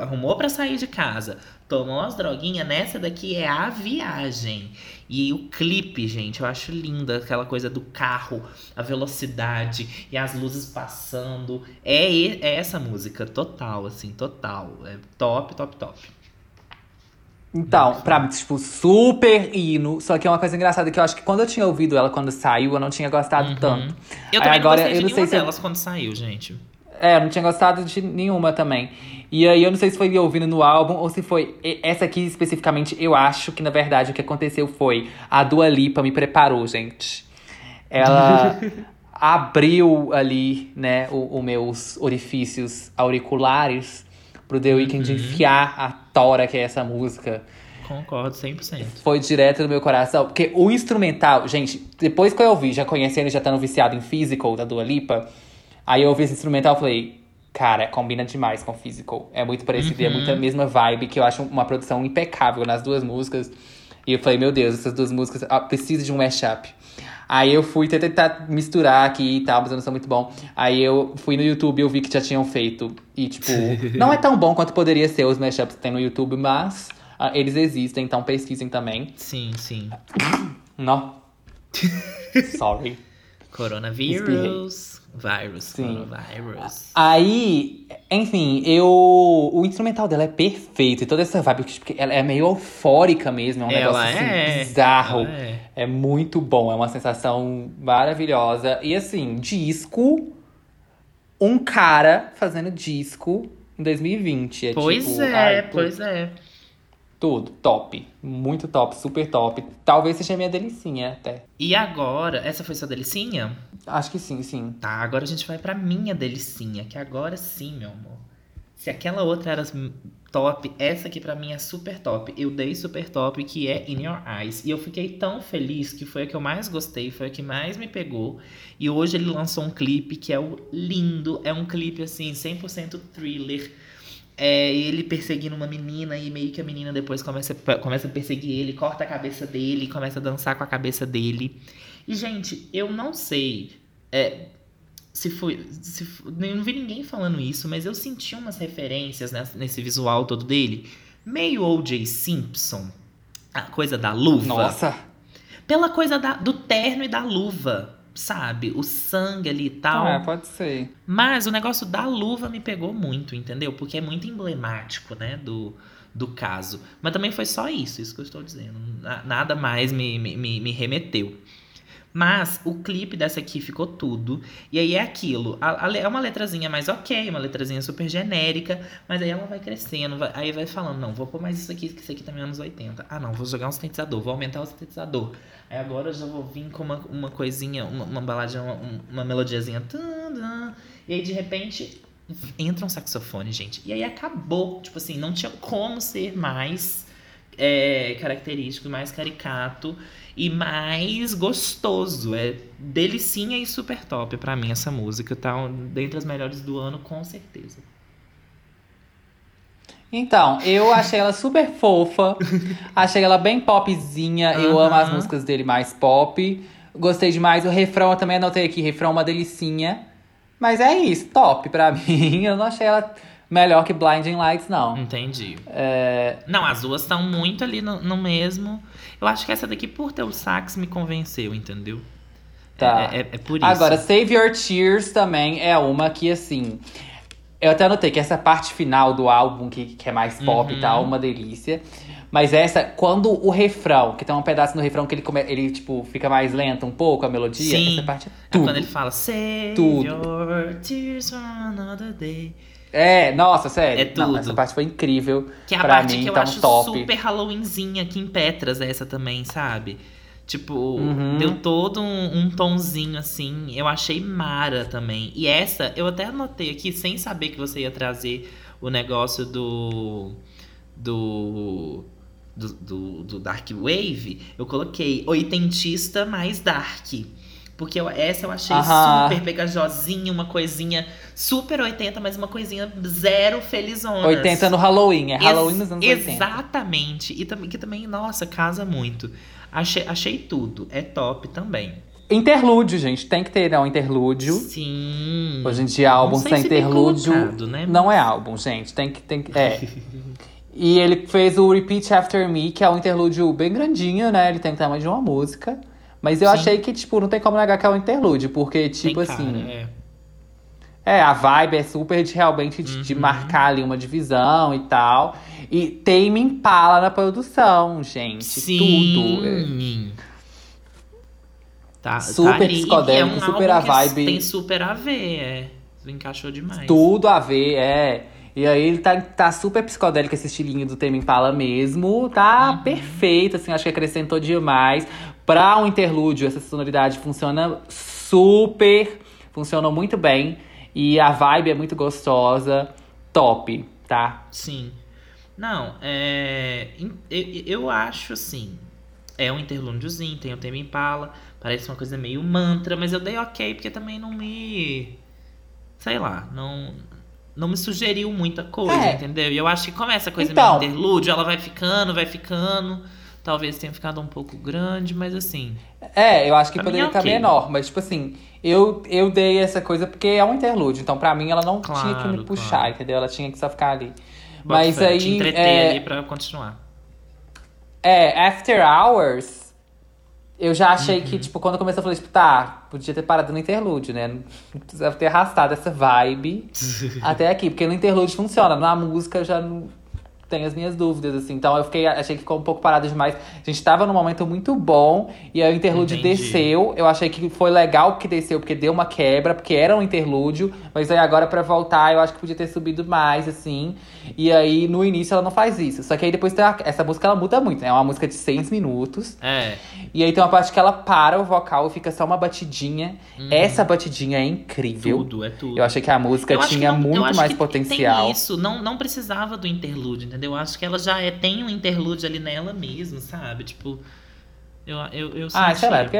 arrumou para sair de casa, tomou as droguinhas. Nessa daqui é a viagem. E o clipe, gente, eu acho linda aquela coisa do carro, a velocidade e as luzes passando. É, é essa música, total, assim, total. É top, top, top. Então, pra mim, tipo, super hino. Só que é uma coisa engraçada que eu acho que quando eu tinha ouvido ela quando saiu, eu não tinha gostado uhum. tanto. Eu também agora, não eu não sei se delas eu... quando saiu, gente. É, eu não tinha gostado de nenhuma também. E aí eu não sei se foi ouvindo no álbum ou se foi. Essa aqui especificamente, eu acho que na verdade o que aconteceu foi a Dua Lipa me preparou, gente. Ela [laughs] abriu ali, né, os meus orifícios auriculares pro The Weeknd uhum. enfiar a tora que é essa música. Concordo 100%. Foi direto no meu coração. Porque o instrumental, gente, depois que eu ouvi, já conhecendo, já estando viciado em Physical da Dua Lipa, aí eu ouvi esse instrumental e falei, cara, combina demais com Physical. É muito parecido, uhum. é muita mesma vibe, que eu acho uma produção impecável nas duas músicas. E eu falei, meu Deus, essas duas músicas ah, precisam de um mashup. Aí eu fui tentar misturar aqui e tal, mas eu não sou muito bom. Aí eu fui no YouTube e eu vi que já tinham feito. E, tipo, [laughs] não é tão bom quanto poderia ser os mashups que tem no YouTube, mas uh, eles existem, então pesquisem também. Sim, sim. Não. [laughs] Sorry. Coronavírus. Virus, Sim. Coronavirus. Aí, enfim, eu. O instrumental dela é perfeito. E toda essa vibe, porque ela é meio eufórica mesmo. É um ela negócio assim, é. bizarro. É. é muito bom. É uma sensação maravilhosa. E assim, disco. Um cara fazendo disco em 2020. É pois tipo, é, ai, pois é. Tudo, top. Muito top, super top. Talvez seja minha delicinha até. E agora, essa foi sua delicinha? Acho que sim, sim. Tá, agora a gente vai pra minha delicinha, que agora sim, meu amor. Se aquela outra era top, essa aqui pra mim é super top. Eu dei super top, que é In Your Eyes. E eu fiquei tão feliz que foi a que eu mais gostei, foi a que mais me pegou. E hoje ele lançou um clipe que é o lindo. É um clipe, assim, 100% thriller é, ele perseguindo uma menina e meio que a menina depois começa, começa a perseguir ele, corta a cabeça dele, começa a dançar com a cabeça dele. E, gente, eu não sei é, se foi. Se, não vi ninguém falando isso, mas eu senti umas referências nesse, nesse visual todo dele. Meio O.J. Simpson. A coisa da luva. Nossa! Pela coisa da, do terno e da luva sabe? O sangue ali e tal. É, pode ser. Mas o negócio da luva me pegou muito, entendeu? Porque é muito emblemático, né? Do, do caso. Mas também foi só isso, isso que eu estou dizendo. Nada mais me, me, me remeteu. Mas o clipe dessa aqui ficou tudo. E aí é aquilo. A, a, é uma letrazinha mais ok, uma letrazinha super genérica. Mas aí ela vai crescendo. Vai, aí vai falando: não, vou pôr mais isso aqui, que isso aqui também é anos 80. Ah, não, vou jogar um sintetizador, vou aumentar o sintetizador. Aí agora eu já vou vir com uma, uma coisinha, uma, uma baladinha, uma, uma melodiazinha. E aí de repente entra um saxofone, gente. E aí acabou. Tipo assim, não tinha como ser mais é, característico, mais caricato e mais gostoso. É delicinha e super top pra mim essa música, tá dentre as melhores do ano, com certeza. Então, eu achei ela super fofa. [laughs] achei ela bem popzinha. Eu amo as músicas dele mais pop. Gostei demais. O refrão eu também anotei aqui. Refrão é uma delicinha. Mas é isso, top pra [laughs] mim. Eu não achei ela melhor que Blinding Lights, não. Entendi. É, Não, as duas estão muito ali no, no mesmo. Eu acho que essa daqui, por ter o sax, me convenceu, entendeu? Tá. É, é- é por isso. Agora, Save Your Tears também é uma que, assim. Eu até anotei que essa parte final do álbum, que, que é mais pop Uhum. e tal, uma delícia. Mas essa, quando o refrão, que tem um pedaço no refrão que ele, come, ele tipo, fica mais lento um pouco, a melodia, Sim. essa parte é É tudo. quando ele fala Save Tudo. your tears for another day. É, nossa, sério. É Não, tudo. essa parte foi incrível. Que é a pra parte mim, que eu tá um acho top. super Halloweenzinha aqui em Petras, essa também, sabe? Tipo, Uhum. deu todo um, um tonzinho assim. Eu achei mara também. E essa, eu até anotei aqui, sem saber que você ia trazer o negócio do. Do. Do, do, do Dark Wave, eu coloquei oitentista mais dark. Porque eu- essa eu achei Aham. super pegajosinha, uma coisinha super 80, mas uma coisinha zero felizona. 80 no Halloween, é Ex- Halloween nos anos 80. Exatamente. E também, que também, nossa, casa muito. Achei, achei tudo. É top também. Interlúdio, gente, tem que ter né, um interlúdio. Sim. Hoje em dia, álbum sem se interlúdio né? não é álbum, gente. Tem que. Tem que é. [laughs] e ele fez o Repeat After Me, que é um interlúdio bem grandinho, né? Ele tem o tamanho de uma música. Mas eu Sim. achei que, tipo, não tem como negar que é um interlúdio, porque, Tem tipo cara, assim. é. É, a vibe é super de realmente de, de Uhum. marcar ali uma divisão e tal. E tem Impala na produção, gente. Tudo. É. Sim. Tá, Super tá psicodélico, um super a vibe. Tem super a ver, é. Encaixou demais. Tudo a ver, é. E aí ele tá, tá super psicodélico esse estilinho do Tame Impala mesmo. Tá Uhum. perfeito, assim, acho que acrescentou demais. Pra um interlúdio, essa sonoridade funciona super. Funcionou muito bem. E a vibe é muito gostosa. Top, tá? Sim. Não, é. Eu, eu acho assim. É um interlúdiozinho, tem o tema Impala. Parece uma coisa meio mantra, mas eu dei ok, porque também não me. Sei lá, não. Não me sugeriu muita coisa, É. entendeu? E eu acho que como essa coisa Então. meio interlúdio, ela vai ficando, vai ficando. Talvez tenha ficado um pouco grande, mas assim. É, eu acho que poderia é estar ok. menor, mas tipo assim, eu, eu dei essa coisa porque é um interlúdio, então pra mim ela não tinha que Claro, me puxar, claro. entendeu? Ela tinha que só ficar ali. bota Mas fé, aí. Te entreter é, ali pra continuar. É, After Hours, eu já achei Uhum. que, tipo, quando começou, eu falei, tipo, tá, podia ter parado no interlúdio, né? Não precisava ter arrastado essa vibe [laughs] até aqui, porque no interlúdio funciona, na música já não tenho as minhas dúvidas, assim. Então eu fiquei, achei que ficou um pouco parado demais. A gente tava num momento muito bom, e aí o interlúdio Entendi. desceu. Eu achei que foi legal que desceu, porque deu uma quebra, porque era um interlúdio, mas aí agora pra voltar eu acho que podia ter subido mais, assim. E aí no início ela não faz isso. Só que aí depois tem a- essa música ela muda muito, né? É uma música de seis minutos. É. E aí tem uma parte que ela para o vocal e fica só uma batidinha. Essa batidinha é incrível. Tudo, é tudo. Eu achei que a música Eu tinha não- eu muito mais que potencial. Tem isso, não, não precisava do interlúdio, entendeu? Eu acho que ela já é, tem um interlúdio ali nela mesmo, sabe? Tipo, eu, eu, eu Ah, senti. sei lá, porque.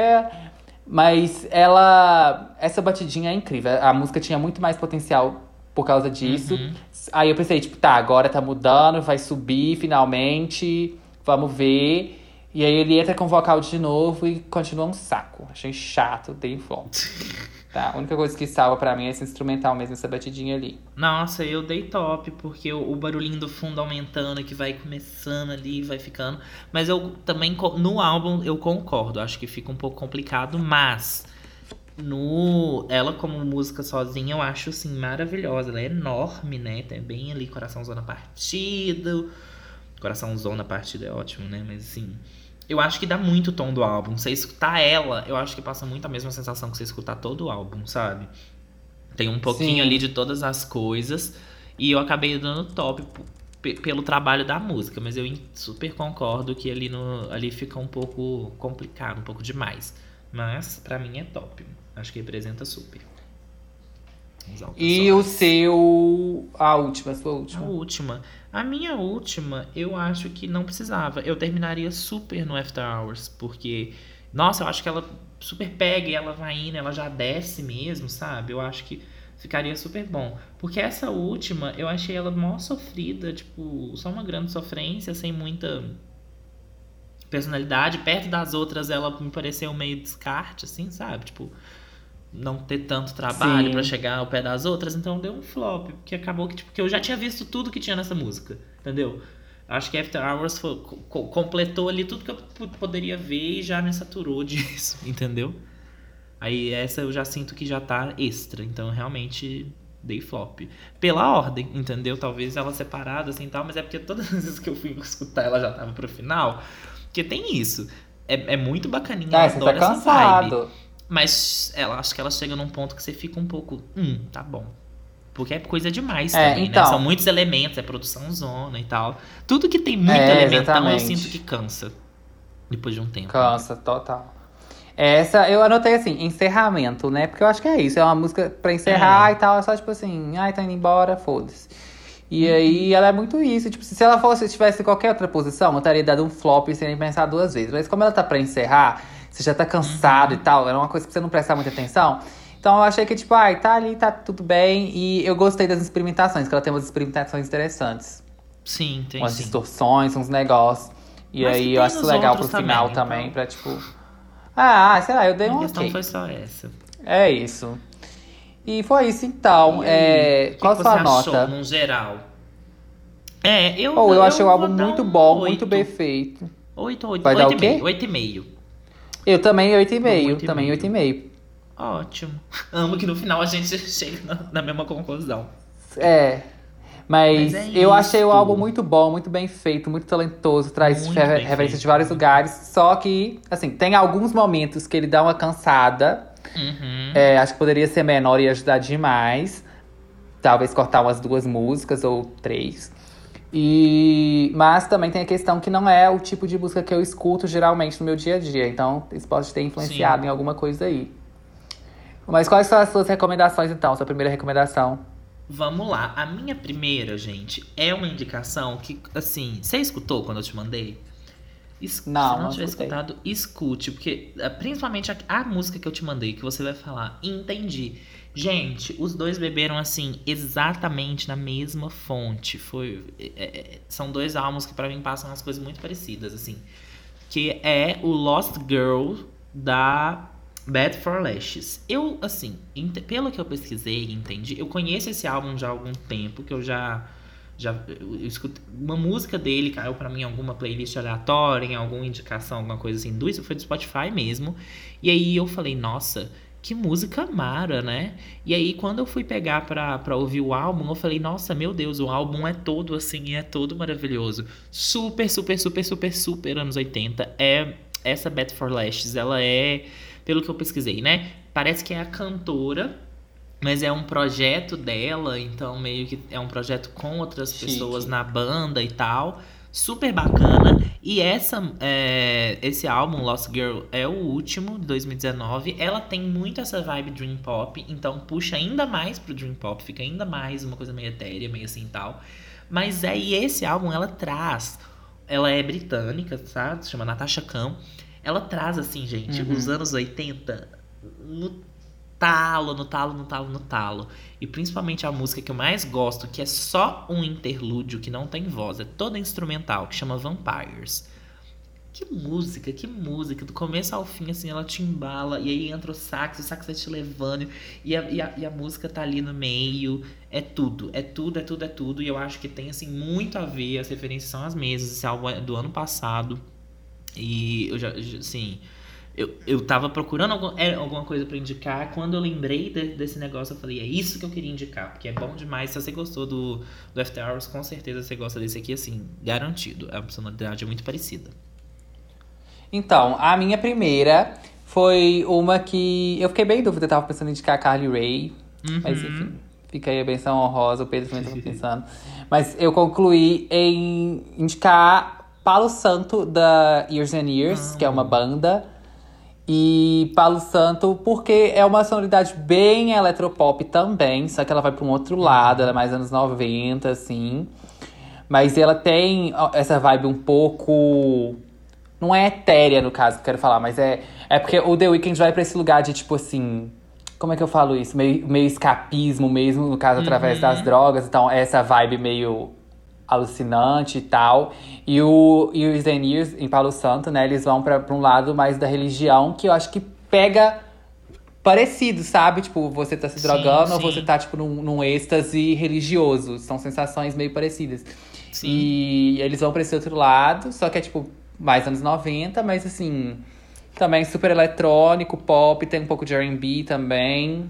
Mas ela. Essa batidinha é incrível. A música tinha muito mais potencial por causa disso. Uhum. Aí eu pensei, tipo, tá, agora tá mudando, vai subir finalmente. Vamos ver. E aí ele entra com o vocal de novo e continua um saco. Achei chato, dei volta. [laughs] tá, a única coisa que salva pra mim é esse instrumental mesmo, essa batidinha ali. Nossa, eu dei top, porque o, o barulhinho do fundo aumentando, que vai começando ali, vai ficando. Mas eu também, no álbum, eu concordo. Acho que fica um pouco complicado, mas no ela como música sozinha, eu acho assim maravilhosa. Ela é enorme, né? Tem bem ali coração zona partido. Coração zona partido é ótimo, né? Mas assim, eu acho que dá muito o tom do álbum. Você escutar ela, eu acho que passa muito a mesma sensação que você escutar todo o álbum, sabe? Tem um pouquinho Sim. ali de todas as coisas. E eu acabei dando top pelo trabalho da música. Mas eu super concordo que ali, no, ali fica um pouco complicado, um pouco demais. Mas pra mim é top. Acho que representa super. E o seu. A última, a sua A última. última. A minha última, eu acho que não precisava. Eu terminaria super no After Hours, porque, nossa, eu acho que ela super pega e ela vai indo, ela já desce mesmo, sabe? Eu acho que ficaria super bom. Porque essa última, eu achei ela mó sofrida, tipo, só uma grande sofrência, sem muita personalidade. Perto das outras, ela me pareceu meio descarte, assim, sabe? Tipo, não ter tanto trabalho pra chegar ao pé das outras, então deu um flop, porque acabou que, tipo, que eu já tinha visto tudo que tinha nessa música, entendeu? Acho que After Hours foi- co- completou ali tudo que eu poderia ver e já me saturou [laughs] disso, entendeu? Aí essa eu já sinto que já tá extra, então realmente dei flop. Pela ordem, entendeu? Talvez ela separada assim e tal, mas é porque todas [laughs] as vezes que eu fui escutar ela já tava pro final. Porque tem isso. É, é muito bacaninha, Ah, você tá essa vibe. Mas ela, acho que ela chega num ponto que você fica um pouco. Hum, tá bom. Porque é coisa demais É, também, então. né? São muitos elementos, é produção zona e tal. Tudo que tem muito É, elementão, eu sinto que cansa. Depois de um tempo. Cansa, total. Essa eu anotei assim, encerramento, né? Porque eu acho que é isso. É uma música pra encerrar É. e tal. É só tipo assim, ai, tá indo embora, foda-se. E aí ela é muito isso. Tipo, se ela fosse, tivesse qualquer outra posição, eu teria dado um flop sem nem pensar duas vezes. Mas como ela tá pra encerrar, você já tá cansado e uhum. tal, era uma coisa que você não prestava muita atenção. Então eu achei que, tipo, ai, ah, tá ali, tá tudo bem. E eu gostei das experimentações, que ela tem umas experimentações interessantes. Sim, tem. Umas sim. distorções, uns negócios. E Mas aí eu acho legal pro final também, então... também, pra tipo. Ah, ah, sei lá, eu dei um. A questão okay. foi só essa. É isso. E foi isso então. Aí, é... Que Qual que a sua nota? Achou, num geral. É, eu. Oh, eu, eu achei o álbum muito bom, 8. muito bem feito. 8, 8, Vai 8, dar 8 eu também 8,5. Oito e Também meio. 8,5. Ótimo. Amo que no final a gente [laughs] chega na, na mesma conclusão. É. Mas, Mas é eu achei o isso. álbum muito bom, muito bem feito, muito talentoso, traz Muito referências de vários lugares. Só que, assim, tem alguns momentos que ele dá uma cansada. Uhum. É, acho que poderia ser menor e ajudar demais. Talvez cortar umas duas músicas ou três. E mas também tem a questão que não é o tipo de música que eu escuto geralmente no meu dia a dia. Então, isso pode ter influenciado em alguma coisa aí. Mas quais são as suas recomendações, então? Sua primeira recomendação? Vamos lá. A minha primeira, gente, é uma indicação que, assim, você escutou quando eu te mandei? Es- Não, Se não não tiver escutei. escutado, escute, porque eh, principalmente a, a música que eu te mandei, que você vai falar, entendi. Gente, os dois beberam assim exatamente na mesma fonte. Foi, é, são dois álbuns que pra mim passam umas coisas muito parecidas, assim. Que é o Lost Girl da Bad for Lashes. Eu, assim, pelo que eu pesquisei e entendi, eu conheço esse álbum já há algum tempo, que eu já. Já escutei, uma música dele caiu pra mim em alguma playlist aleatória, em alguma indicação, alguma coisa assim. Do, isso foi do Spotify mesmo. E aí eu falei, nossa, que música mara, né? E aí, quando eu fui pegar pra, pra ouvir o álbum, eu falei, nossa, meu Deus, o álbum é todo assim, é todo maravilhoso. Super, super, super, super, super anos 80. É essa Beth for Lashes, ela é, pelo que eu pesquisei, né? Parece que é a cantora, mas é um projeto dela, então meio que é um projeto com outras Chique. pessoas na banda e tal. Super bacana. E essa, é, esse álbum, Lost Girl, é o último, de 2019. Ela tem muito essa vibe Dream Pop, então puxa ainda mais pro Dream Pop, fica ainda mais uma coisa meio etérea, meio assim e tal. Mas aí esse álbum ela traz. Ela é britânica, sabe? Se chama Natasha Khan. Ela traz, assim, gente, Uhum. os anos 80 no talo, no talo, no talo, no talo. E principalmente a música que eu mais gosto, que é só um interlúdio, que não tem voz, é toda instrumental, que chama Vampires. Que música, que música. Do começo ao fim, assim, ela te embala. E aí entra o sax, o sax vai te levando. E a, e, a, e a música tá ali no meio. É tudo, é tudo, é tudo, é tudo. E eu acho que tem, assim, muito a ver. As referências são as mesmas. Esse álbum é do ano passado. E eu já, já- assim... Eu, eu tava procurando algum, é, alguma coisa pra indicar. Quando eu lembrei de- desse negócio, eu falei, é isso que eu queria indicar. Porque é bom demais. Se você gostou do, do After Hours, com certeza você gosta desse aqui, assim, garantido. A personalidade é muito parecida. Então, a minha primeira foi uma que eu fiquei bem em dúvida, eu tava pensando em indicar a Carly. Mas Uhum. enfim, fica aí a benção honrosa, o Pedro também tava [laughs] pensando. Mas eu concluí em indicar Palo Santo da Years and Years, que é uma banda. E Palo Santo, porque é uma sonoridade bem eletropop também, só que ela vai para um outro lado, ela é mais anos 90, assim. Mas ela tem essa vibe um pouco. Não é etérea, no caso, que eu quero falar, mas é. É porque o The Weeknd vai pra esse lugar de tipo assim. Como é que eu falo isso? Meio, meio escapismo mesmo, no caso, através das drogas. Então, é essa vibe meio alucinante e tal. E o, e os Zenirs, em Palo Santo, né, eles vão pra, pra um lado mais da religião, que eu acho que pega parecido, sabe? Tipo, você tá se Sim, drogando ou sim. você tá, tipo, num, num êxtase religioso. São sensações meio parecidas. Sim. E eles vão pra esse outro lado, só que é, tipo, mais anos 90, mas assim. Também super eletrônico, pop, tem um pouco de RB também.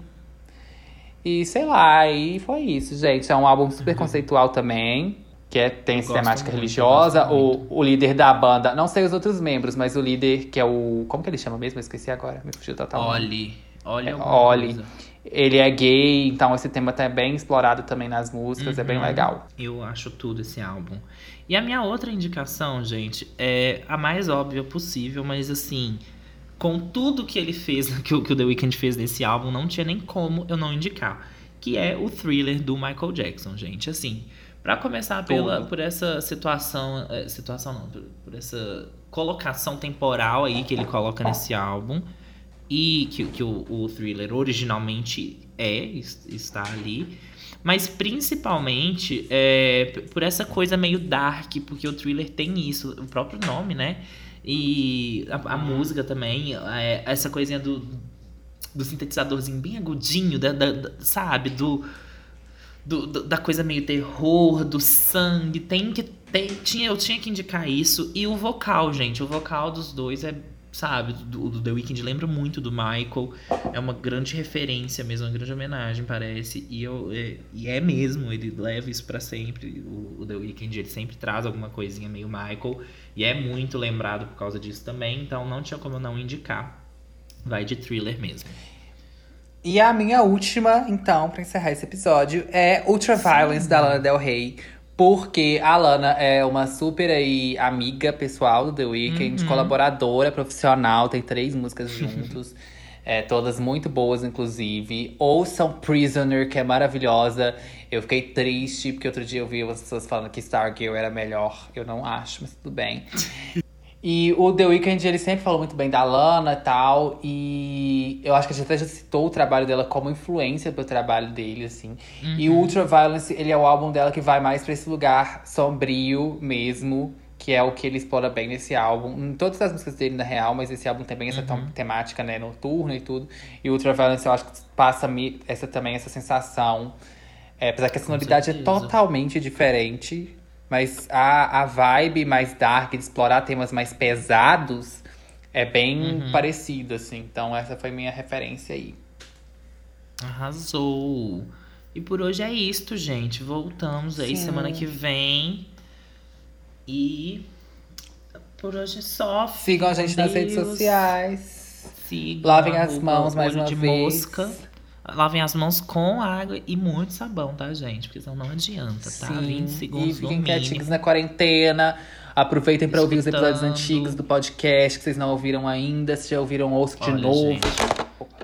E sei lá, e foi isso, gente. É um álbum super conceitual também. Que é, tem Uhum. gosto temática muito, religiosa. O, o líder da banda, não sei os outros membros, mas o líder, que é o. Como que ele chama mesmo? Eu esqueci agora. Me fugiu totalmente. Olhe. Olha É, Olhe. coisa. Ele é gay, então esse tema tá bem explorado também nas músicas, é bem Uhum. legal. Eu acho tudo esse álbum. E a minha outra indicação, gente, é a mais óbvia possível, mas assim, com tudo que ele fez, [laughs] que o, que o The Weeknd fez nesse álbum, não tinha nem como eu não indicar. Que é o thriller do Michael Jackson, gente. Assim, pra começar pela, por essa situação. eh, Situação não, por, por essa colocação temporal aí que ele coloca nesse álbum. E que, que o, o thriller originalmente é, es- está ali. Mas principalmente é, por essa coisa meio dark, porque o thriller tem isso, o próprio nome, né? E a, a música também, é, essa coisinha do, do sintetizadorzinho bem agudinho, da, da- da- sabe? Do, do- do- da coisa meio terror, do sangue. Tem que ter. Tinha, eu tinha que indicar isso. E o vocal, gente. O vocal dos dois é. Sabe, do, do The Weeknd lembra muito do Michael. É uma grande referência mesmo, uma grande homenagem, parece. E, eu, é, e é mesmo, ele leva isso pra sempre. O, o The Weeknd, ele sempre traz alguma coisinha meio Michael. E é muito lembrado por causa disso também. Então não tinha como eu não indicar. Vai de thriller mesmo. E a minha última, então, pra encerrar esse episódio, é Ultraviolence da Lana Del Rey. Porque a Lana é uma super aí amiga pessoal do The Weeknd, colaboradora profissional, tem três músicas juntos. [laughs] é, todas muito boas, inclusive. Ouçam Prisoner, que é maravilhosa. Eu fiquei triste, porque outro dia eu vi as pessoas falando que Stargirl era melhor. Eu não acho, mas tudo bem. [laughs] E o The Weeknd, ele sempre falou muito bem da Lana e tal. E eu acho que a gente até já citou o trabalho dela como influência pro trabalho dele, assim. E o Ultraviolence, ele é o álbum dela que vai mais pra esse lugar sombrio mesmo. Que é o que ele explora bem nesse álbum. Em todas as músicas dele, na real, mas esse álbum tem bem essa tom- temática, né, noturna e tudo. E o Ultraviolence, eu acho que passa essa, também essa sensação. É, apesar que a sonoridade é totalmente diferente. Mas a, a vibe mais dark, de explorar temas mais pesados, é bem Uhum. parecido, assim. Então essa foi minha referência aí. Arrasou! E por hoje é isto, gente. Voltamos aí Sim. semana que vem. E por hoje é só. Sigam a gente nas redes Deus. sociais. Sigam Lavem as mãos mais uma de vez. mosca. Lavem as mãos com água e muito sabão, tá, gente? Porque senão não adianta, tá? 20 e segundos no fiquem quietinhos na quarentena. Aproveitem pra ouvir os episódios antigos do podcast que vocês não ouviram ainda. Se já ouviram, ouçam de Olha, novo. gente,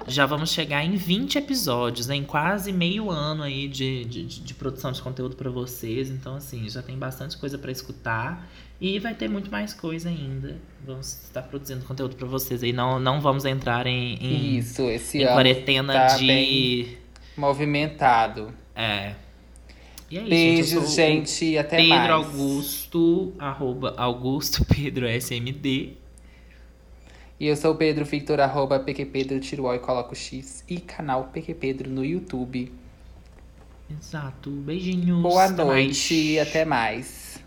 Já vamos chegar em 20 episódios, né? em quase meio ano aí de, de, de- produção de conteúdo pra vocês. Então, assim, já tem bastante coisa pra escutar. E vai ter muito mais coisa ainda. Vamos estar produzindo conteúdo pra vocês aí. Não, não vamos entrar em, em, Isso, esse em ano quarentena tá de. movimentado. É. E é isso, Beijos, gente. Gente, até Pedro mais. Augusto, arroba Augusto [laughs] Pedro SMD. E eu sou o Pedro Victor, arroba PQPedro, tiro o e coloco X. E canal PQPedro no YouTube. Exato. Beijinhos. Boa até mais. noite e até mais.